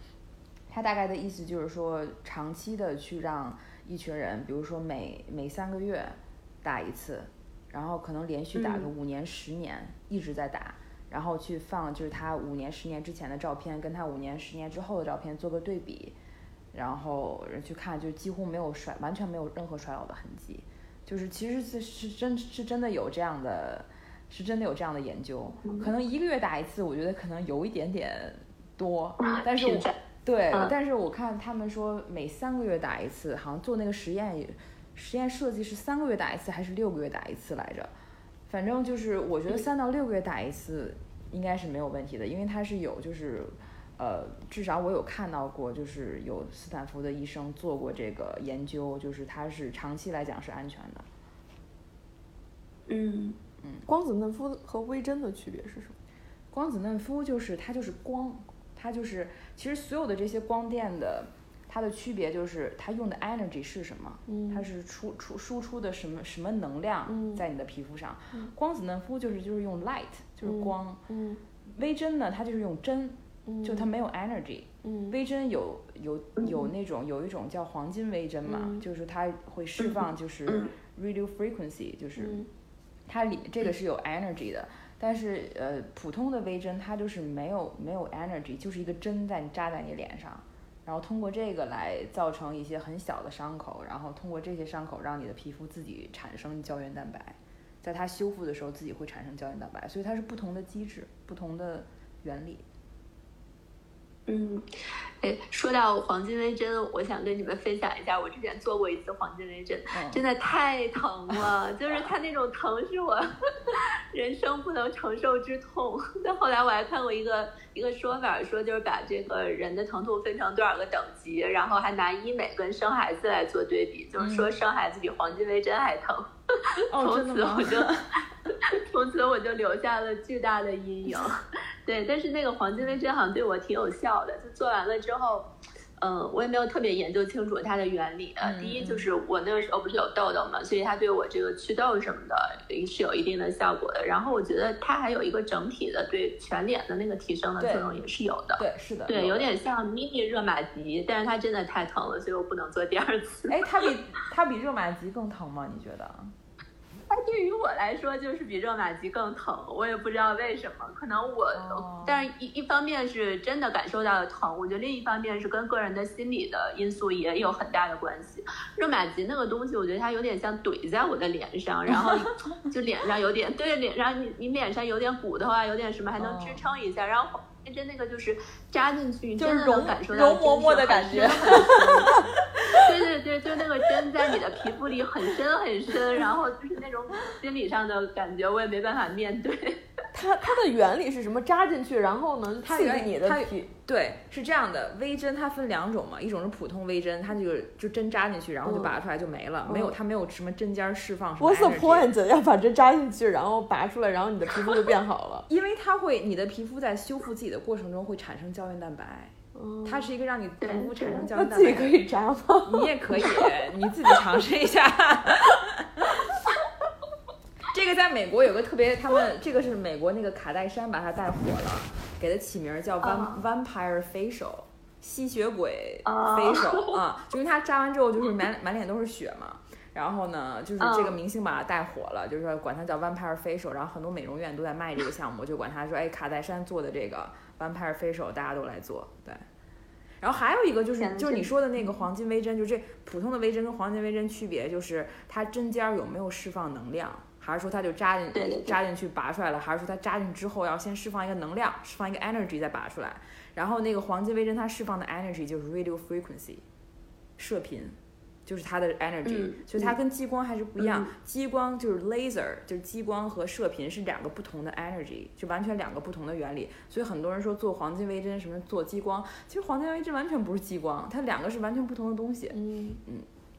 他大概的意思就是说，长期的去让一群人，比如说每每三个月打一次，然后可能连续打个五年、十年，一直在打，然后去放就是他五年、十年之前的照片，跟他五年、十年之后的照片做个对比，然后人去看，就几乎没有衰，完全没有任何衰老的痕迹。就是其实是是真是真的有这样的，是真的有这样的研究。可能一个月打一次，我觉得可能有一点点多，但是我。对，但是我看他们说每三个月打一次，好像做那个实验，实验设计是三个月打一次还是六个月打一次来着？反正就是我觉得三到六个月打一次应该是没有问题的，因为它是有就是，呃，至少我有看到过，就是有斯坦福的医生做过这个研究，就是它是长期来讲是安全的。嗯嗯，光子嫩肤和微针的区别是什么？光子嫩肤就是它就是光。它就是，其实所有的这些光电的，它的区别就是它用的 energy 是什么，它是出出输出的什么什么能量在你的皮肤上。光子嫩肤就是就是用 light 就是光，微针呢它就是用针，就它没有 energy。微针有有有那种有一种叫黄金微针嘛，就是它会释放就是 radio frequency，就是它里这个是有 energy 的。但是，呃，普通的微针它就是没有没有 energy，就是一个针在你扎在你脸上，然后通过这个来造成一些很小的伤口，然后通过这些伤口让你的皮肤自己产生胶原蛋白，在它修复的时候自己会产生胶原蛋白，所以它是不同的机制，不同的原理。嗯，哎，说到黄金微针，我想跟你们分享一下，我之前做过一次黄金微针，真的太疼了，就是它那种疼是我 [laughs] 人生不能承受之痛。但后来我还看过一个一个说法，说就是把这个人的疼痛分成多少个等级，然后还拿医美跟生孩子来做对比，就是说生孩子比黄金微针还疼。[laughs] 从此我就从此我就留下了巨大的阴影。[laughs] 对，但是那个黄金微针好像对我挺有效的。就做完了之后，嗯，我也没有特别研究清楚它的原理。第一就是我那个时候不是有痘痘嘛，所以它对我这个祛痘什么的是有一定的效果的。然后我觉得它还有一个整体的对全脸的那个提升的作用也是有的。对，是的。对，有点像 mini 热玛吉，但是它真的太疼了，所以我不能做第二次。哎，它比 [laughs] 它比热玛吉更疼吗？你觉得？它对于我来说就是比热玛吉更疼，我也不知道为什么，可能我，但是一一方面是真的感受到了疼，我觉得另一方面是跟个人的心理的因素也有很大的关系。热玛吉那个东西，我觉得它有点像怼在我的脸上，然后 [laughs] 就脸上有点对脸上你你脸上有点骨头啊，有点什么还能支撑一下，然后。针那个就是扎进去，就是那种感受到容嬷嬷的感觉。[laughs] 对对对，就那个针在你的皮肤里很深很深，然后就是那种心理上的感觉，我也没办法面对。[laughs] 它它的原理是什么？扎进去，然后呢，刺激你的皮。对，是这样的。微针它分两种嘛，一种是普通微针，它就就针扎进去，然后就拔出来就没了，没有它没有什么针尖释放什么。What's the point？[laughs] 要把针扎进去，然后拔出来，然后你的皮肤就变好了。[laughs] 因为它会，你的皮肤在修复自己的过程中会产生胶原蛋白，它是一个让你皮肤产生胶原蛋白。自己可以扎吗？你也可以，你自己尝试一下。[laughs] 这个在美国有个特别，他们这个是美国那个卡戴珊把它带火了，给它起名叫 Vampire Facial，吸血鬼 Facial [laughs] 啊，就因为它扎完之后就是满满脸都是血嘛，然后呢，就是这个明星把它带火了，就是说管它叫 Vampire Facial，然后很多美容院都在卖这个项目，就管它说，哎，卡戴珊做的这个 Vampire Facial，大家都来做，对。然后还有一个就是就是你说的那个黄金微针，就这普通的微针跟黄金微针区别就是它针尖有没有释放能量。还是说它就扎进扎进去拔出来了，还是说它扎进之后要先释放一个能量，释放一个 energy 再拔出来？然后那个黄金微针它释放的 energy 就是 radio frequency，射频，就是它的 energy，所以它跟激光还是不一样。激光就是 laser，就是激光和射频是两个不同的 energy，就完全两个不同的原理。所以很多人说做黄金微针什么做激光，其实黄金微针完全不是激光，它两个是完全不同的东西。嗯嗯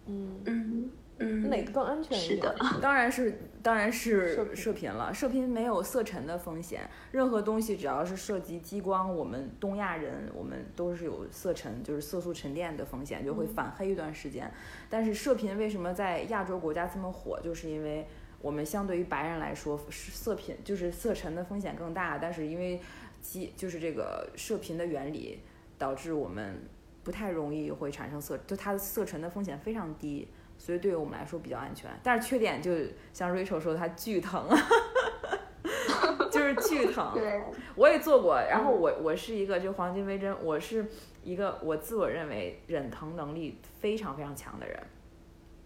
嗯嗯。嗯，哪个更安全一点？[laughs] 当然是，当然是射频了。射频没有色沉的风险，任何东西只要是涉及激光，我们东亚人我们都是有色沉，就是色素沉淀的风险，就会反黑一段时间。但是射频为什么在亚洲国家这么火？就是因为我们相对于白人来说，是色频就是色沉的风险更大，但是因为基就是这个射频的原理，导致我们不太容易会产生色，就它的色沉的风险非常低，所以对于我们来说比较安全。但是缺点就像 Rachel 说的，它巨疼，[laughs] 就是巨疼。对，我也做过，然后我我是一个就黄金微针，我是一个我自我认为忍疼能力非常非常强的人。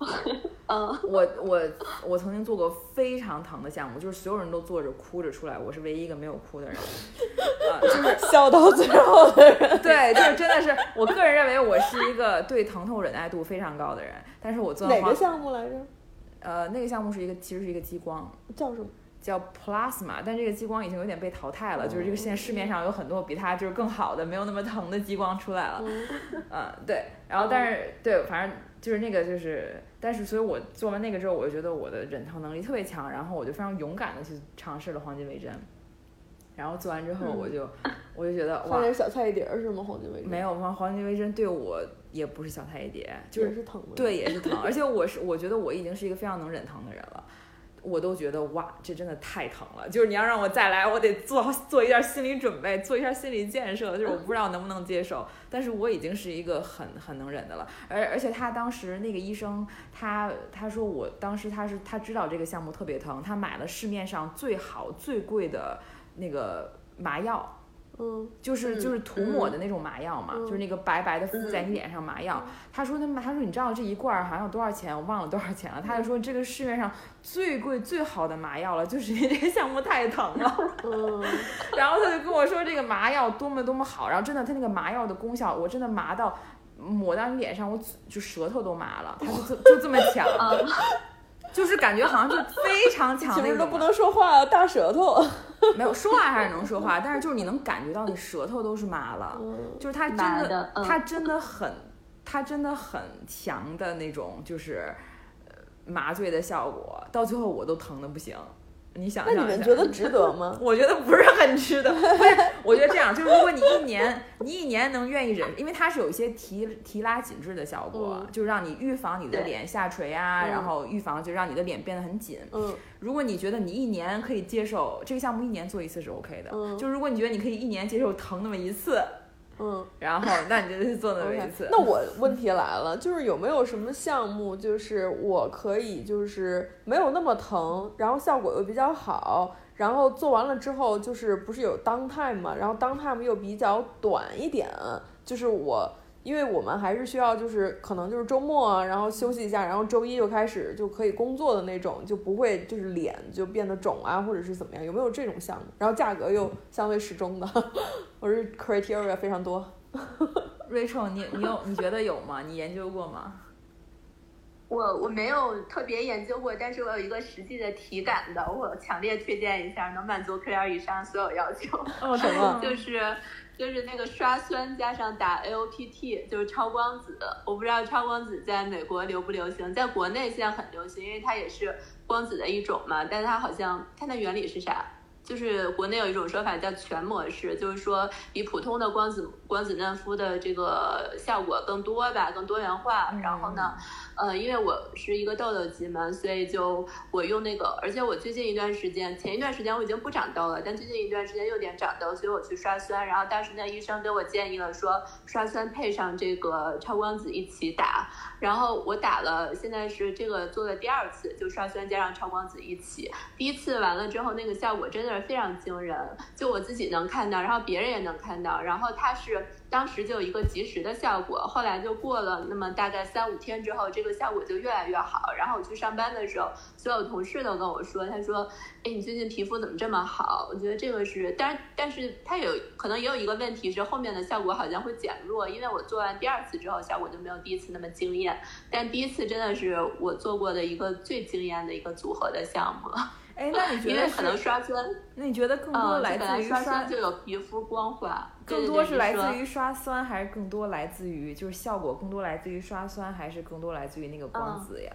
[laughs] 嗯，我我我曾经做过非常疼的项目，就是所有人都坐着哭着出来，我是唯一一个没有哭的人，啊，就是 [laughs] 笑到最后的人。[laughs] 对，就是真的是，我个人认为我是一个对疼痛忍耐度非常高的人，但是我做完哪个项目来着？呃，那个项目是一个其实是一个激光，叫什么？叫 Plasma，但这个激光已经有点被淘汰了，就是这个现在市面上有很多比它就是更好的，没有那么疼的激光出来了。嗯，对，然后但是对，反正就是那个就是，但是所以我做完那个之后，我就觉得我的忍疼能力特别强，然后我就非常勇敢的去尝试了黄金微针。然后做完之后，我就、我就觉得哇小菜一碟儿是吗？黄金微针没有黄黄金微针对我也不是小菜一碟，就是是疼。对，也是疼，而且我是我觉得我已经是一个非常能忍疼的人了，我都觉得哇，这真的太疼了。就是你要让我再来，我得做好做一下心理准备，做一下心理建设，就是我不知道能不能接受，但是我已经是一个很很能忍的了。而而且他当时那个医生，他他说我当时他是他知道这个项目特别疼，他买了市面上最好最贵的那个麻药。嗯，就是嗯就是涂抹的那种麻药嘛，嗯就是那个白白的敷在你脸上麻药。他说他妈，他说你知道这一罐儿好像有多少钱？我忘了多少钱了。他就说这个市面上最贵最好的麻药了，就是因为这个项目太疼了。[laughs] 嗯，[laughs] 然后他就跟我说这个麻药多么多么好，然后真的他那个麻药的功效，我真的麻到抹到你脸上，我嘴就舌头都麻了，他就这就这么强，[laughs] 就是感觉好像就非常强那种其实都不能说话，大舌头。[laughs] 没有说话还是能说话，但是就是你能感觉到你舌头都是麻了。嗯，就是它真的，麻的嗯它真的很，它真的很强的那种，就是呃麻醉的效果，到最后我都疼的不行。你想那你们觉得值得吗？[laughs] 我觉得不是很值得。不是，我觉得这样，就是如果你一年，你一年能愿意忍，因为它是有一些提提拉紧致的效果，嗯就是让你预防你的脸下垂啊，嗯然后预防就让你的脸变得很紧。嗯如果你觉得你一年可以接受这个项目，一年做一次是 OK 的。嗯就如果你觉得你可以一年接受疼那么一次，嗯。然后那你就去做那一次。[laughs] 那我问题来了，就是有没有什么项目，就是我可以就是没有那么疼，然后效果又比较好，然后做完了之后就是不是有 down time 嘛，然后 down time 又比较短一点，就是我。因为我们还是需要，就是可能就是周末啊，然后休息一下，然后周一就开始就可以工作的那种，就不会就是脸就变得肿啊，或者是怎么样？有没有这种项目？然后价格又相对适中的，[laughs] 或者是 criteria 非常多。Rachel，你你有你觉得有吗？你研究过吗？[laughs] 我我没有特别研究过，但是我有一个实际的体感的，我强烈推荐一下，能满足 Q 以上所有要求。哦，[laughs] 什么就是就是那个刷酸加上打 AOPT，就是超光子。我不知道超光子在美国流不流行，在国内现在很流行，因为它也是光子的一种嘛。但是它好像它的原理是啥？就是国内有一种说法叫全模式，就是说比普通的光子光子嫩肤的这个效果更多吧，更多元化。然后呢，呃，因为我是一个痘痘肌嘛，所以就我用那个，而且我最近一段时间，前一段时间我已经不长痘了，但最近一段时间有点长痘，所以我去刷酸，然后当时那医生给我建议了说，刷酸配上这个超光子一起打，然后我打了，现在是这个做了第二次，就刷酸加上超光子一起，第一次完了之后，那个效果真的是非常惊人，就我自己能看到，然后别人也能看到，然后它是当时就有一个及时的效果，后来就过了那么大概三五天之后，这个效果就越来越好。然后我去上班的时候，所有同事都跟我说，他说：“哎，你最近皮肤怎么这么好？”我觉得这个是，但但是它有可能也有一个问题是后面的效果好像会减弱，因为我做完第二次之后，效果就没有第一次那么惊艳。但第一次真的是我做过的一个最惊艳的一个组合的项目了，哎，那你觉得可能是？刷酸，那你觉得更多嗯，来自于刷刷酸就有皮肤光滑，更多是来自于刷酸，还是更多来自于就是效果更多来自于刷酸，还是更多来自于那个光嗯子呀？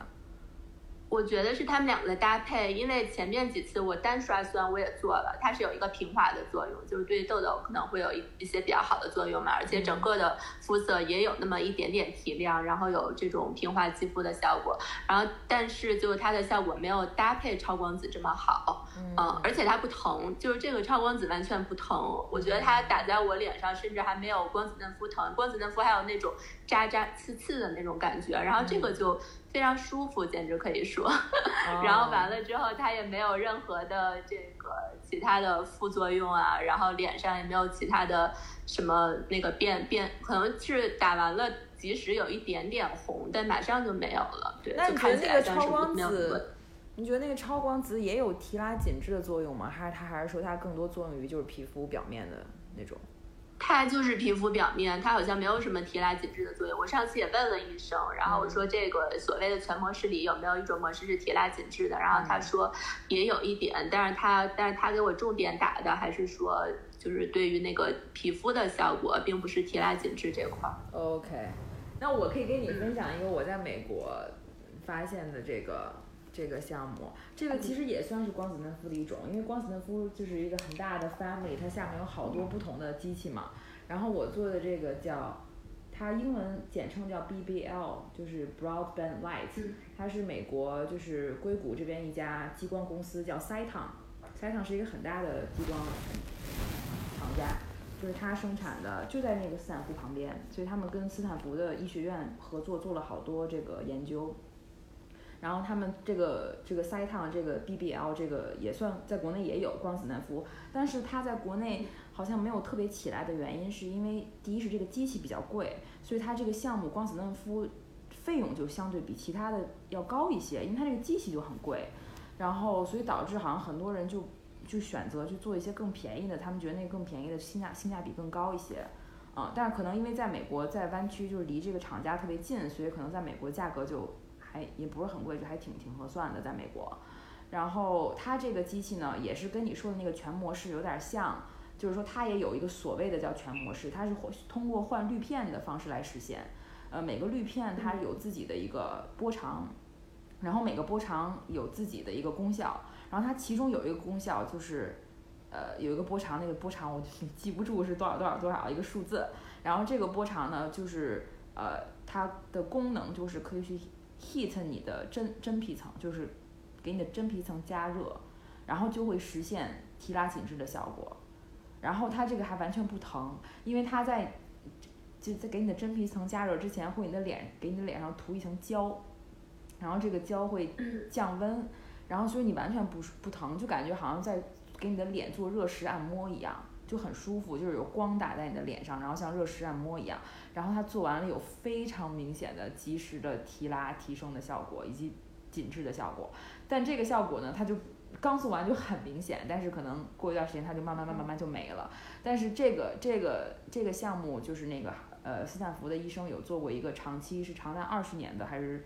我觉得是他们两个的搭配，因为前面几次我单刷酸我也做了，它是有一个平滑的作用，就是对痘痘可能会有一一些比较好的作用嘛，而且整个的肤色也有那么一点点提亮，然后有这种平滑肌肤的效果。然后但是就是它的效果没有搭配超光子这么好，嗯，而且它不疼，就是这个超光子完全不疼，我觉得它打在我脸上甚至还没有光子嫩肤疼，光子嫩肤还有那种扎扎刺刺的那种感觉，然后这个就。非常舒服，简直可以说。[laughs] 然后完了之后，它也没有任何的这个其他的副作用啊，然后脸上也没有其他的什么那个变变，可能是打完了，即使有一点点红，但马上就没有了。对，那你觉得那个超光子，你觉得那个超光子也有提拉紧致的作用吗？还是它还是说它更多作用于就是皮肤表面的那种？它就是皮肤表面，它好像没有什么提拉紧致的作用。我上次也问了医生，然后我说这个所谓的全模式里有没有一种模式是提拉紧致的？然后他说也有一点，但是他但是他给我重点打的还是说就是对于那个皮肤的效果，并不是提拉紧致这块。OK，那我可以跟你分享一个我在美国发现的这个。这个项目，这个其实也算是光子嫩肤的一种，因为光子嫩肤就是一个很大的 family，它下面有好多不同的机器嘛。然后我做的这个叫，它英文简称叫 BBL，就是 Broadband Light，它是美国就是硅谷这边一家激光公司叫 Cyton，Cyton 是一个很大的激光厂家，就是它生产的就在那个斯坦福旁边，所以他们跟斯坦福的医学院合作做了好多这个研究。然后他们这个这个腮烫这个 BBL 这个也算在国内也有光子嫩肤，但是它在国内好像没有特别起来的原因，是因为第一是这个机器比较贵，所以它这个项目光子嫩肤费用就相对比其他的要高一些，因为它这个机器就很贵，然后所以导致好像很多人就就选择去做一些更便宜的，他们觉得那个更便宜的性价性价比更高一些，嗯，但是可能因为在美国在湾区就是离这个厂家特别近，所以可能在美国价格就。还也不是很贵，就还挺挺合算的，在美国。然后它这个机器呢，也是跟你说的那个全模式有点像，就是说它也有一个所谓的叫全模式，它是通过换滤片的方式来实现。呃，每个滤片它有自己的一个波长，然后每个波长有自己的一个功效。然后它其中有一个功效就是，呃，有一个波长，那个波长我 [laughs] 记不住是多少多少多少一个数字。然后这个波长呢，就是呃，它的功能就是可以去。Heat 你的真真皮层，就是给你的真皮层加热，然后就会实现提拉紧致的效果。然后它这个还完全不疼，因为它在就在给你的真皮层加热之前，会你的脸给你的脸上涂一层胶，然后这个胶会降温，然后所以你完全不不疼，就感觉好像在给你的脸做热石按摩一样。就很舒服，就是有光打在你的脸上，然后像热石按摩一样。然后它做完了有非常明显的及时的提拉提升的效果，以及紧致的效果。但这个效果呢，它就刚做完就很明显，但是可能过一段时间它就慢慢慢慢慢就没了。但是这个这个这个项目就是那个呃斯坦福的医生有做过一个长期是长达二十年的还是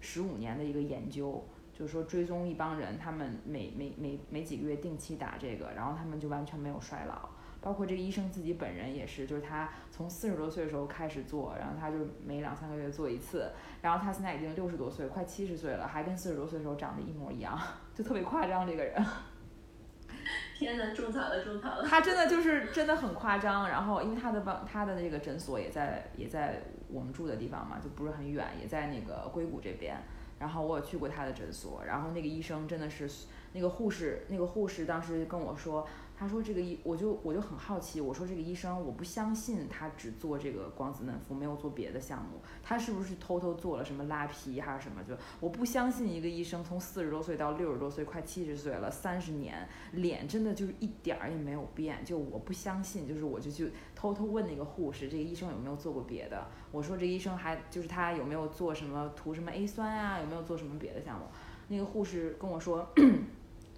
十五年的一个研究。就是说追踪一帮人，他们每每每每几个月定期打这个，然后他们就完全没有衰老。包括这个医生自己本人也是，就是他从四十多岁的时候开始做，然后他就每两三个月做一次，然后他现在已经六十多岁，快七十岁了，还跟四十多岁的时候长得一模一样，[laughs] 就特别夸张这个人。[laughs] 天呐，种草了，种草了。他真的就是真的很夸张，然后因为他的帮他的那个诊所也在也在我们住的地方嘛，就不是很远，也在那个硅谷这边，然后我有去过他的诊所，然后那个医生真的是那个护士，那个护士当时跟我说。他说这个医，我就我就很好奇，我说这个医生，我不相信他只做这个光子嫩肤，没有做别的项目，他是不是偷偷做了什么拉皮还是什么？就我不相信一个医生从四十多岁到六十多岁，快七十岁了，三十年，脸真的就是一点儿也没有变，就我不相信，就是我就去偷偷问那个护士，这个医生有没有做过别的？我说这个医生还就是他有没有做什么涂什么 A 酸啊？有没有做什么别的项目？那个护士跟我说，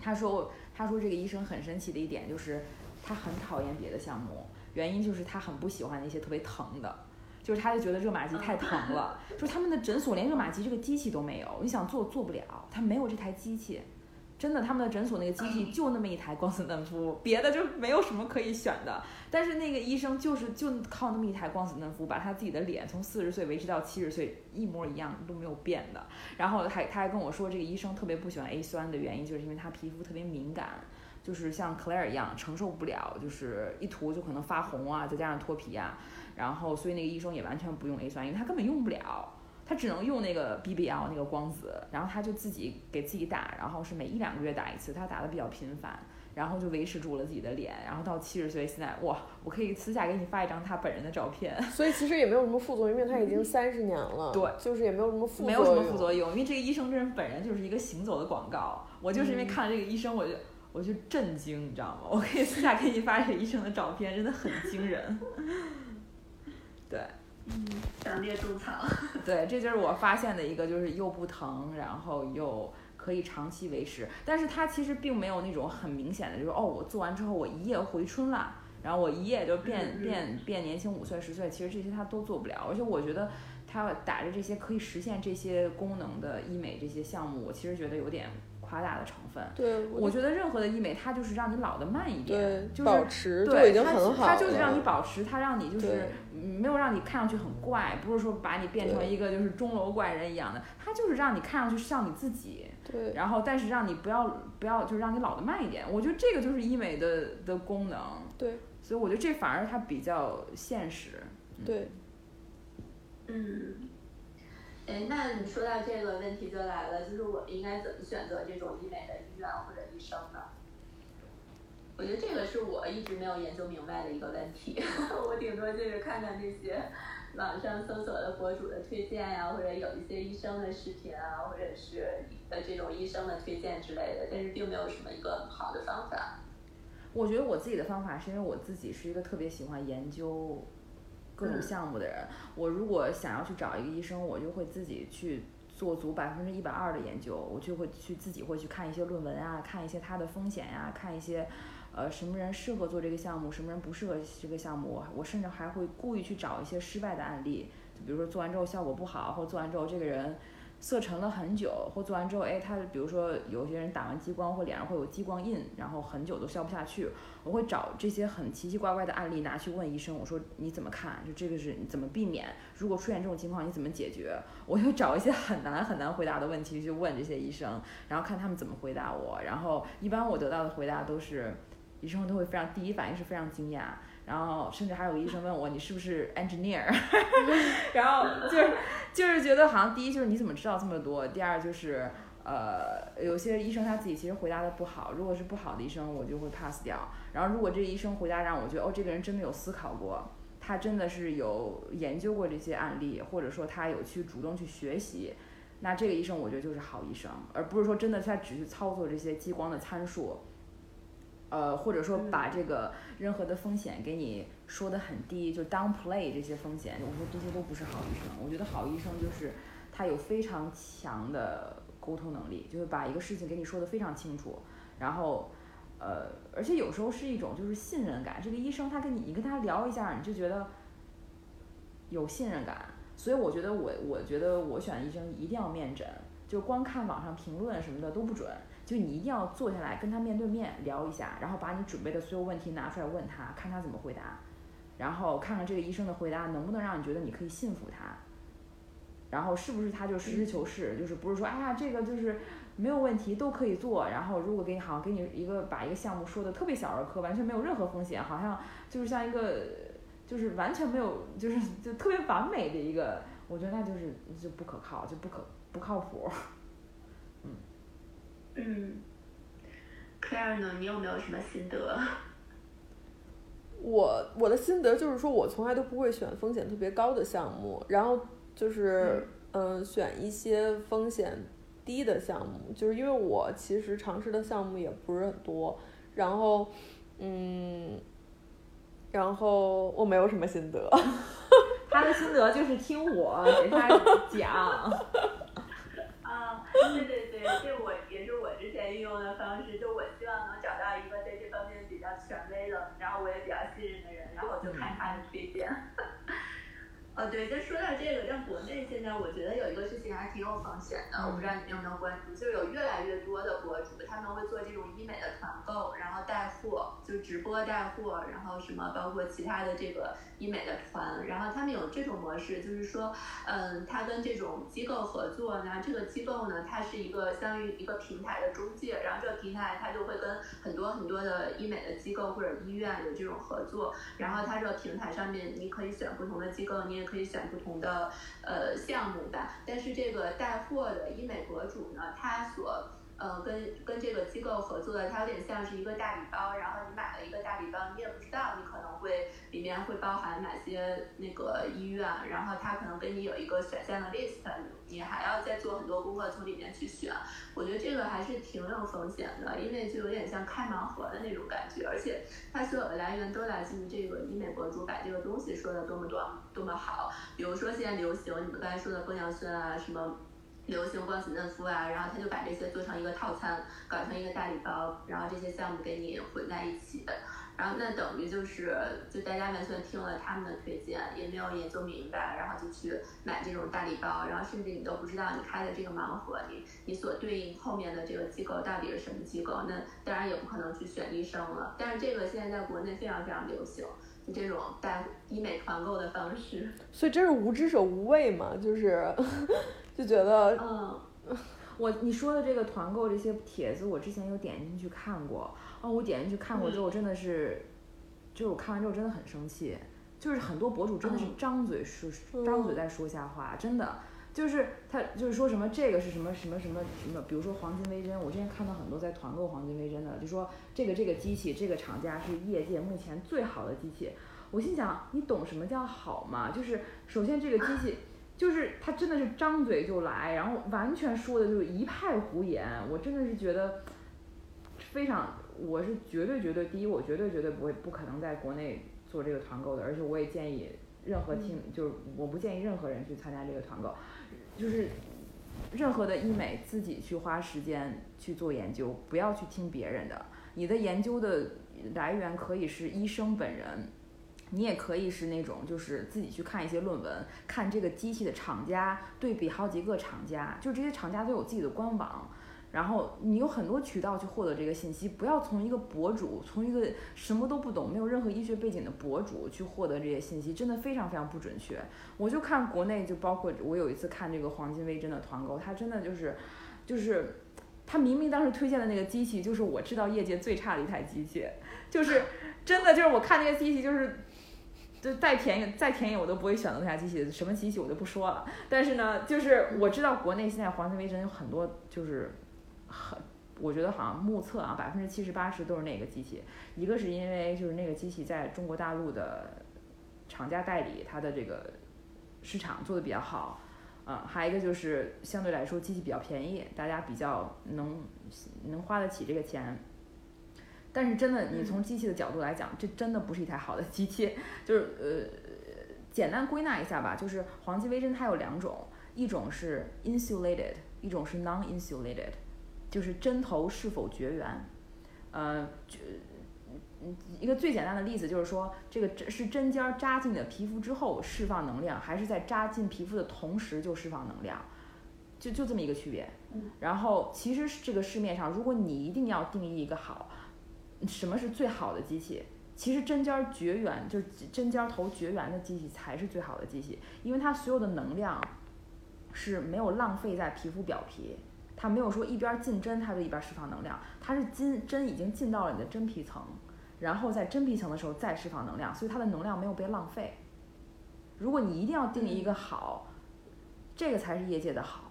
他说。他说这个医生很神奇的一点就是，他很讨厌别的项目，原因就是他很不喜欢那些特别疼的，就是他就觉得热玛吉太疼了，说他们的诊所连热玛吉这个机器都没有，你想做做不了，他没有这台机器，真的，他们的诊所那个机器就那么一台光子嫩肤，别的就没有什么可以选的。但是那个医生就是就靠那么一台光子嫩肤，把他自己的脸从四十岁维持到七十岁一模一样都没有变的。然后还他还跟我说，这个医生特别不喜欢 A 酸的原因，就是因为他皮肤特别敏感，就是像 Claire 一样承受不了，就是一涂就可能发红啊，再加上脱皮啊。然后所以那个医生也完全不用 A 酸，因为他根本用不了。他只能用那个 BBL 那个光子，然后他就自己给自己打，然后是每一两个月打一次，他打的比较频繁，然后就维持住了自己的脸，然后到七十岁现在哇，我可以私下给你发一张他本人的照片。所以其实也没有什么副作用，因为他已经三十年了，[laughs] 对，就是也没有什么副作用没有什么副作用，因为这个医生这人本人就是一个行走的广告，我就是因为看了这个医生，我就我就震惊，你知道吗？我可以私下给你发这个医生的照片，真的很惊人。[laughs] 对。嗯，强烈种草。[laughs] 对，这就是我发现的一个，就是又不疼，然后又可以长期维持。但是它其实并没有那种很明显的，就是哦，我做完之后我一夜回春了，然后我一夜就变变变年轻五岁十岁。其实这些它都做不了。而且我觉得它打着这些可以实现这些功能的医美这些项目，我其实觉得有点。夸大的成分，对，我觉得任何的医美，它就是让你老的慢一点，就是保持对，已经很好，它就是让你保持，它让你就是没有让你看上去很怪，不是说把你变成一个就是钟楼怪人一样的，它就是让你看上去像你自己，对，然后但是让你不要不要就是让你老的慢一点，我觉得这个就是医美的的功能，对，所以我觉得这反而它比较现实，对，嗯。哎，那你说到这个问题就来了，就是我应该怎么选择这种医美的医院或者医生呢？我觉得这个是我一直没有研究明白的一个问题。[laughs] 我顶多就是看看这些网上搜索的博主的推荐呀，或者有一些医生的视频啊，或者是呃这种医生的推荐之类的，但是并没有什么一个好的方法。我觉得我自己的方法是因为我自己是一个特别喜欢研究。各种项目的人，我如果想要去找一个医生，我就会自己去做足百分之一百二的研究，我就会去自己会去看一些论文啊，看一些它的风险呀，看一些，呃，什么人适合做这个项目，什么人不适合这个项目，我我甚至还会故意去找一些失败的案例，就比如说做完之后效果不好，或做完之后这个人。色沉了很久，或做完之后，哎，他比如说有些人打完激光或脸上会有激光印，然后很久都消不下去。我会找这些很奇奇怪怪的案例拿去问医生，我说你怎么看？就这个是怎么避免？如果出现这种情况你怎么解决？我就找一些很难很难回答的问题去问这些医生，然后看他们怎么回答我。然后一般我得到的回答都是，医生都会非常第一反应是非常惊讶。然后甚至还有个医生问我你是不是 engineer，[laughs] 然后就是就是觉得好像第一就是你怎么知道这么多，第二就是呃有些医生他自己其实回答的不好，如果是不好的医生我就会 pass 掉，然后如果这个医生回答让我觉得哦这个人真的有思考过，他真的是有研究过这些案例，或者说他有去主动去学习，那这个医生我觉得就是好医生，而不是说真的他只是操作这些激光的参数。呃，或者说把这个任何的风险给你说的很低，就 downplay 这些风险，我说这些都不是好医生。我觉得好医生就是他有非常强的沟通能力，就是把一个事情给你说的非常清楚，然后呃，而且有时候是一种就是信任感。这个医生他跟你，你跟他聊一下，你就觉得有信任感。所以我觉得我我觉得我选医生一定要面诊，就光看网上评论什么的都不准。就你一定要坐下来跟他面对面聊一下，然后把你准备的所有问题拿出来问他，看他怎么回答，然后看看这个医生的回答能不能让你觉得你可以信服他，然后是不是他就实事求是，就是不是说哎呀这个就是没有问题都可以做，然后如果给你好像给你一个把一个项目说的特别小儿科，完全没有任何风险，好像就是像一个就是完全没有就是就特别完美的一个，我觉得那就是就不可靠，就不可不靠谱。嗯，Claire 呢？你有没有什么心得？我我的心得就是说，我从来都不会选风险特别高的项目，然后就是嗯，选一些风险低的项目，就是因为我其实尝试的项目也不是很多，然后嗯，然后我没有什么心得。[laughs] 他的心得就是听我给他讲。啊，对对对，这我也是我之前运的方式，就我希望能找到一个在这方面比较权威的，然后我也比较信任的人，然后就看他的推荐。呃，对，就说到这个，在国内现在我觉得有一个事情还挺有风险的，我不知道你们有没有关注，就是有越来越多的博主他们会做这种医美的团购，然后带货，就直播带货，然后什么包括其他的这个医美的团，然后他们有这种模式，就是说，嗯，他跟这种机构合作呢，这个机构呢，它是一个相当于一个平台的中介，然后这个平台它就会跟很多很多的医美的机构或者医院有这种合作，然后它这个平台上面你可以选不同的机构，你也可以选不同的呃项目吧。但是这个带货的医美博主呢，他所呃跟跟这个机构合作的，它有点像是一个大礼包，然后你买了一个大礼包，你也不知道你可能会里面会包含哪些那个医院，然后它可能给你有一个选项的 list，你还要再做很多功课从里面去选。我觉得这个还是挺有风险的，因为就有点像开盲盒的那种感觉，而且它所有的来源都来自于这个医美博主把这个东西说的多么多多么好。比如说现在流行你们刚才说的玻尿酸啊，什么流行光子嫩肤啊，然后他就把这些做成一个套餐，搞成一个大礼包，然后这些项目给你混在一起。然后那等于就是，就大家完全听了他们的推荐，也没有研究明白，然后就去买这种大礼包，然后甚至你都不知道你开的这个盲盒，你你所对应后面的这个机构到底是什么机构？那当然也不可能去选医生了。但是这个现在在国内非常非常流行，就这种带医美团购的方式。[laughs] 所以这是无知者无畏嘛？就是就觉得，嗯，我你说的这个团购这些帖子，我之前有点进去看过。哦，我点进去看过之后，真的是，就是我看完之后真的很生气，就是很多博主真的是张嘴说，张嘴在说瞎话，真的，就是他就是说什么这个是什么什么什么什么，比如说黄金微针，我之前看到很多在团购黄金微针的，就说这个这个机器这个厂家是业界目前最好的机器，我心想你懂什么叫好吗？就是首先这个机器，就是他真的是张嘴就来，然后完全说的就是一派胡言，我真的是觉得非常。我是绝对绝对第一，我绝对绝对不会不可能在国内做这个团购的，而且我也建议任何听，就是我不建议任何人去参加这个团购，就是任何的医美自己去花时间去做研究，不要去听别人的。你的研究的来源可以是医生本人，你也可以是那种就是自己去看一些论文，看这个机器的厂家，对比好几个厂家，就这些厂家都有自己的官网。然后你有很多渠道去获得这个信息，不要从一个博主，从一个什么都不懂、没有任何医学背景的博主去获得这些信息，真的非常非常不准确。我就看国内，就包括我有一次看这个黄金微针的团购，他真的就是，就是他明明当时推荐的那个机器，就是我知道业界最差的一台机器，就是真的就是我看那个机器就是，就再便宜再便宜我都不会选择那台机器，什么机器我就不说了。但是呢，就是我知道国内现在黄金微针有很多就是。很，我觉得好像目测啊，百分之七十八十都是那个机器。一个是因为就是那个机器在中国大陆的厂家代理，它的这个市场做的比较好。嗯，还有一个就是相对来说机器比较便宜，大家比较能能花得起这个钱。但是真的，你从机器的角度来讲，这真的不是一台好的机器。就是呃，简单归纳一下吧，就是黄金微针它有两种，一种是 insulated，一种是 non-insulated。就是针头是否绝缘，呃，一个最简单的例子就是说，这个针是针尖扎进你的皮肤之后释放能量，还是在扎进皮肤的同时就释放能量，就就这么一个区别。然后，其实这个市面上，如果你一定要定义一个好，什么是最好的机器？其实针尖绝缘，就是针尖头绝缘的机器才是最好的机器，因为它所有的能量是没有浪费在皮肤表皮。它没有说一边进针它就一边释放能量，它是进针已经进到了你的真皮层，然后在真皮层的时候再释放能量，所以它的能量没有被浪费。如果你一定要定义一个好，这个才是业界的好。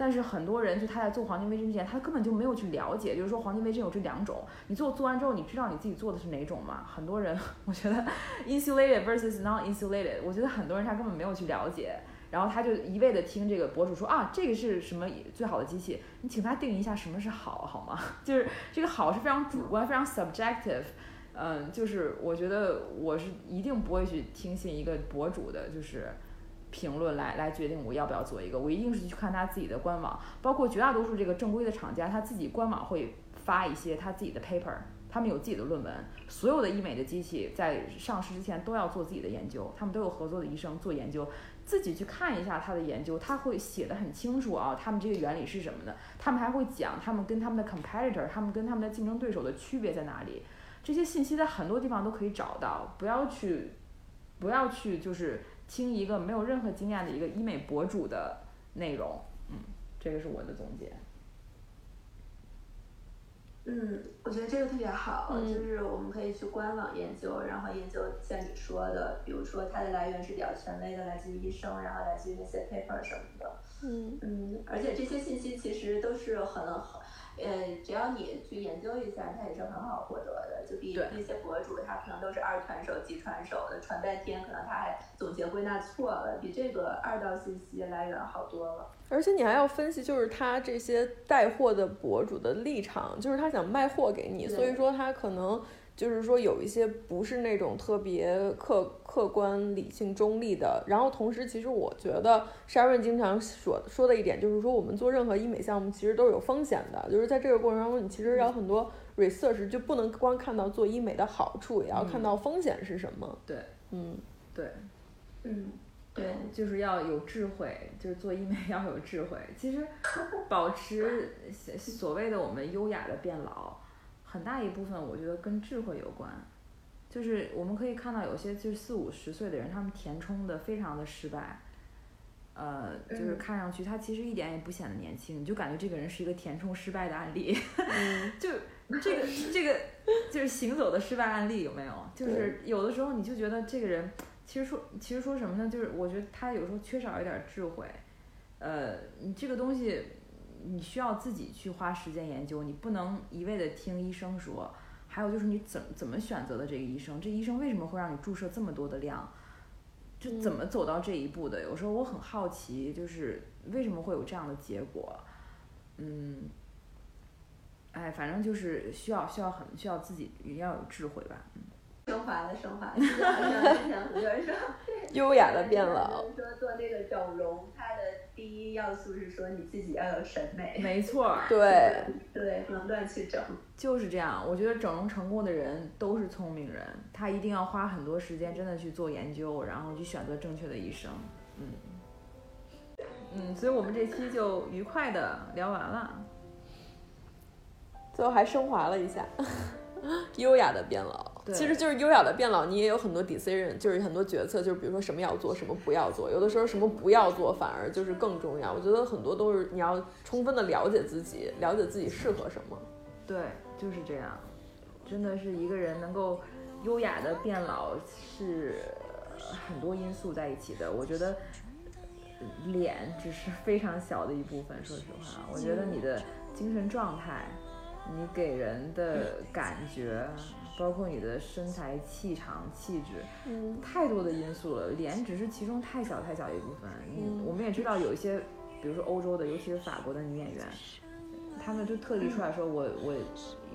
但是很多人就他在做黄金微针之前，他根本就没有去了解，就是说黄金微针有这两种，你做做完之后，你知道你自己做的是哪种吗？很多人我觉得 insulated versus non-insulated，我觉得很多人他根本没有去了解。然后他就一味的听这个博主说啊，这个是什么最好的机器？你请他定一下什么是好，好吗？[laughs] 就是这个好是非常主观、非常 subjective。嗯，就是我觉得我是一定不会去听信一个博主的，就是评论来来决定我要不要做一个。我一定是去看他自己的官网，包括绝大多数这个正规的厂家，他自己官网会发一些他自己的 paper，他们有自己的论文，所有的医美的机器在上市之前都要做自己的研究，他们都有合作的医生做研究，自己去看一下他的研究，他会写的很清楚啊，他们这个原理是什么的，他们还会讲他们跟他们的 competitor，他们跟他们的竞争对手的区别在哪里，这些信息在很多地方都可以找到，不要去，不要去就是听一个没有任何经验的一个医美博主的内容，嗯，这个是我的总结。嗯，我觉得这个特别好，就是我们可以去官网研究，然后研究像你说的，比如说它的来源是比较权威的，来自于医生，然后来自于那些 paper 什么的。嗯嗯，而且这些信息其实都是很很。呃，只要你去研究一下，它也是很好获得的。就比那些博主，他可能都是二传手、几传手的，传半天，可能他还总结归纳错了，比这个二道信息来源好多了。而且你还要分析，就是他这些带货的博主的立场，就是他想卖货给你，所以说他可能。就是说有一些不是那种特别客客观、理性、中立的。然后同时，其实我觉得 Sharon 经常说说的一点就是说，我们做任何医美项目其实都是有风险的。就是在这个过程当中，你其实要很多 research，就不能光看到做医美的好处，也要看到风险是什么。对，嗯，对，嗯，对，就是要有智慧，就是做医美要有智慧。其实 [laughs] 保持所谓的我们优雅的变老。很大一部分我觉得跟智慧有关，就是我们可以看到有些就是四五十岁的人，他们填充的非常的失败，呃，就是看上去他其实一点也不显得年轻，你就感觉这个人是一个填充失败的案例，[laughs] 就这个这个就是行走的失败案例有没有？就是有的时候你就觉得这个人其实说其实说什么呢？就是我觉得他有时候缺少一点智慧，呃，你这个东西。你需要自己去花时间研究，你不能一味的听医生说。还有就是你怎怎么选择的这个医生，这医生为什么会让你注射这么多的量，就怎么走到这一步的？有时候我很好奇，就是为什么会有这样的结果？嗯，哎，反正就是需要需要很需要自己也要有智慧吧。嗯。升华了，升华。就像之前很多人说，[laughs] 优雅的变老。说做那个整容，它的第一要素是说你自己要有审美。没错。对。对，不能乱去整。就是这样，我觉得整容成功的人都是聪明人，他一定要花很多时间，真的去做研究，然后去选择正确的医生。嗯。嗯，所以我们这期就愉快的聊完了，最后还升华了一下。[laughs] 优雅的变老，其实就是优雅的变老。你也有很多 decision，就是很多决策，就是比如说什么要做，什么不要做。有的时候什么不要做，反而就是更重要。我觉得很多都是你要充分的了解自己，了解自己适合什么。对，就是这样。真的是一个人能够优雅的变老，是很多因素在一起的。我觉得脸只是非常小的一部分。说实话，我觉得你的精神状态。你给人的感觉，包括你的身材、气场、气质，嗯，太多的因素了。脸只是其中太小太小一部分。嗯，我们也知道有一些，比如说欧洲的，尤其是法国的女演员，她们就特地出来说，我我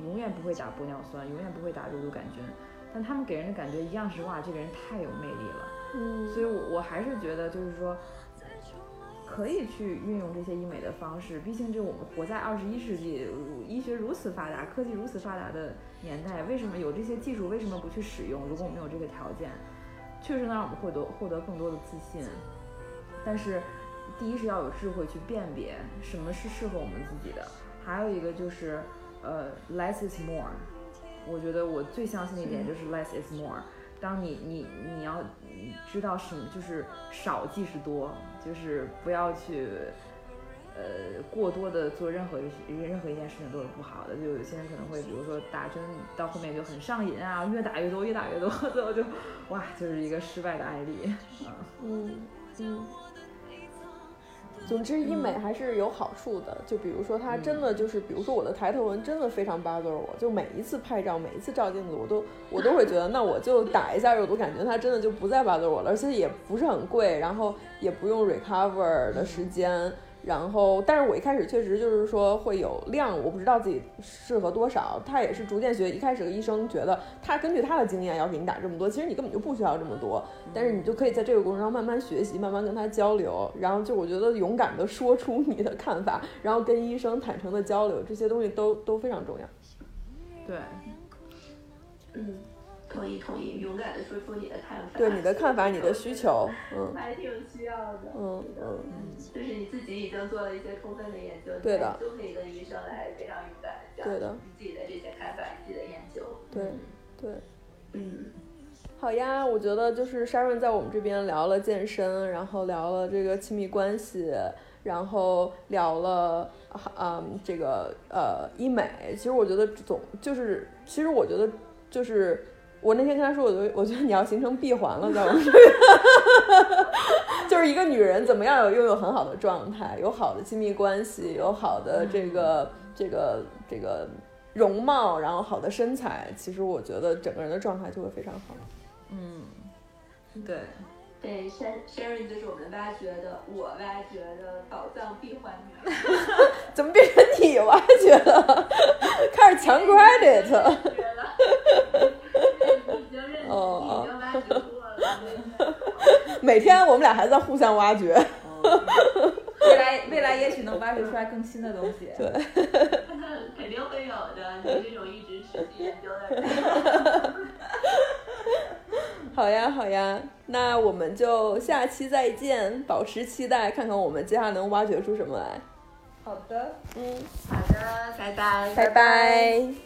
永远不会打玻尿酸，永远不会打肉毒杆菌，但她们给人的感觉一样是哇，这个人太有魅力了。嗯，所以我我还是觉得就是说。可以去运用这些医美的方式，毕竟这我们活在二十一世纪，医学如此发达，科技如此发达的年代，为什么有这些技术，为什么不去使用？如果我们有这个条件，确实能让我们获得获得更多的自信。但是，第一是要有智慧去辨别什么是适合我们自己的，还有一个就是，呃，less is more。我觉得我最相信的一点就是 less is more。当你你你要知道什么，就是少即是多。就是不要去，呃，过多的做任何任何一件事情都是不好的。就有些人可能会，比如说打针到后面就很上瘾啊，越打越多，越打越多，[laughs] 最后就哇，就是一个失败的案例。嗯 [laughs] 嗯。总之，医美还是有好处的。就比如说，它真的就是，比如说我的抬头纹真的非常 bother 我，就每一次拍照，每一次照镜子，我都我都会觉得，那我就打一下肉毒杆菌，它真的就不再 bother 我了，而且也不是很贵，然后也不用 recover 的时间。然后，但是我一开始确实就是说会有量，我不知道自己适合多少。他也是逐渐学，一开始医生觉得他根据他的经验要给你打这么多，其实你根本就不需要这么多。但是你就可以在这个过程中慢慢学习，慢慢跟他交流。然后就我觉得勇敢的说出你的看法，然后跟医生坦诚的交流，这些东西都都非常重要。对，嗯，同意同意，勇敢的说出你的看法。对你的看法，你的需求，嗯还挺需要的。嗯嗯嗯，就是你自己已经做了一些充分的研究，对的还就可以跟医生来非常勇敢的讲对的你自己的这些看法，你自己的研究。对对。嗯，好呀，我觉得就是 Sharon 在我们这边聊了健身，然后聊了这个亲密关系，然后聊了嗯这个呃医美。其实我觉得总就是，其实我觉得就是我那天跟他说，我觉得我觉得你要形成闭环了，在我们这边，[laughs] 就是一个女人怎么样有拥有很好的状态，有好的亲密关系，有好的这个这个这个容貌，然后好的身材，其实我觉得整个人的状态就会非常好。嗯，对，对，Sharon Sharon 就是我们挖掘的，我挖掘的宝藏闭环女儿。[laughs] 怎么变成你挖掘了？[laughs] 开始抢 credit。哦你已经挖掘过了。[laughs] 每天我们俩还在互相挖掘。未来未来也许能挖掘出来更新的东西。对，肯定会有的，你这种一直持续研究的人。好呀，好呀，那我们就下期再见，保持期待，看看我们接下来能挖掘出什么来。好的。嗯，好的，拜拜，拜拜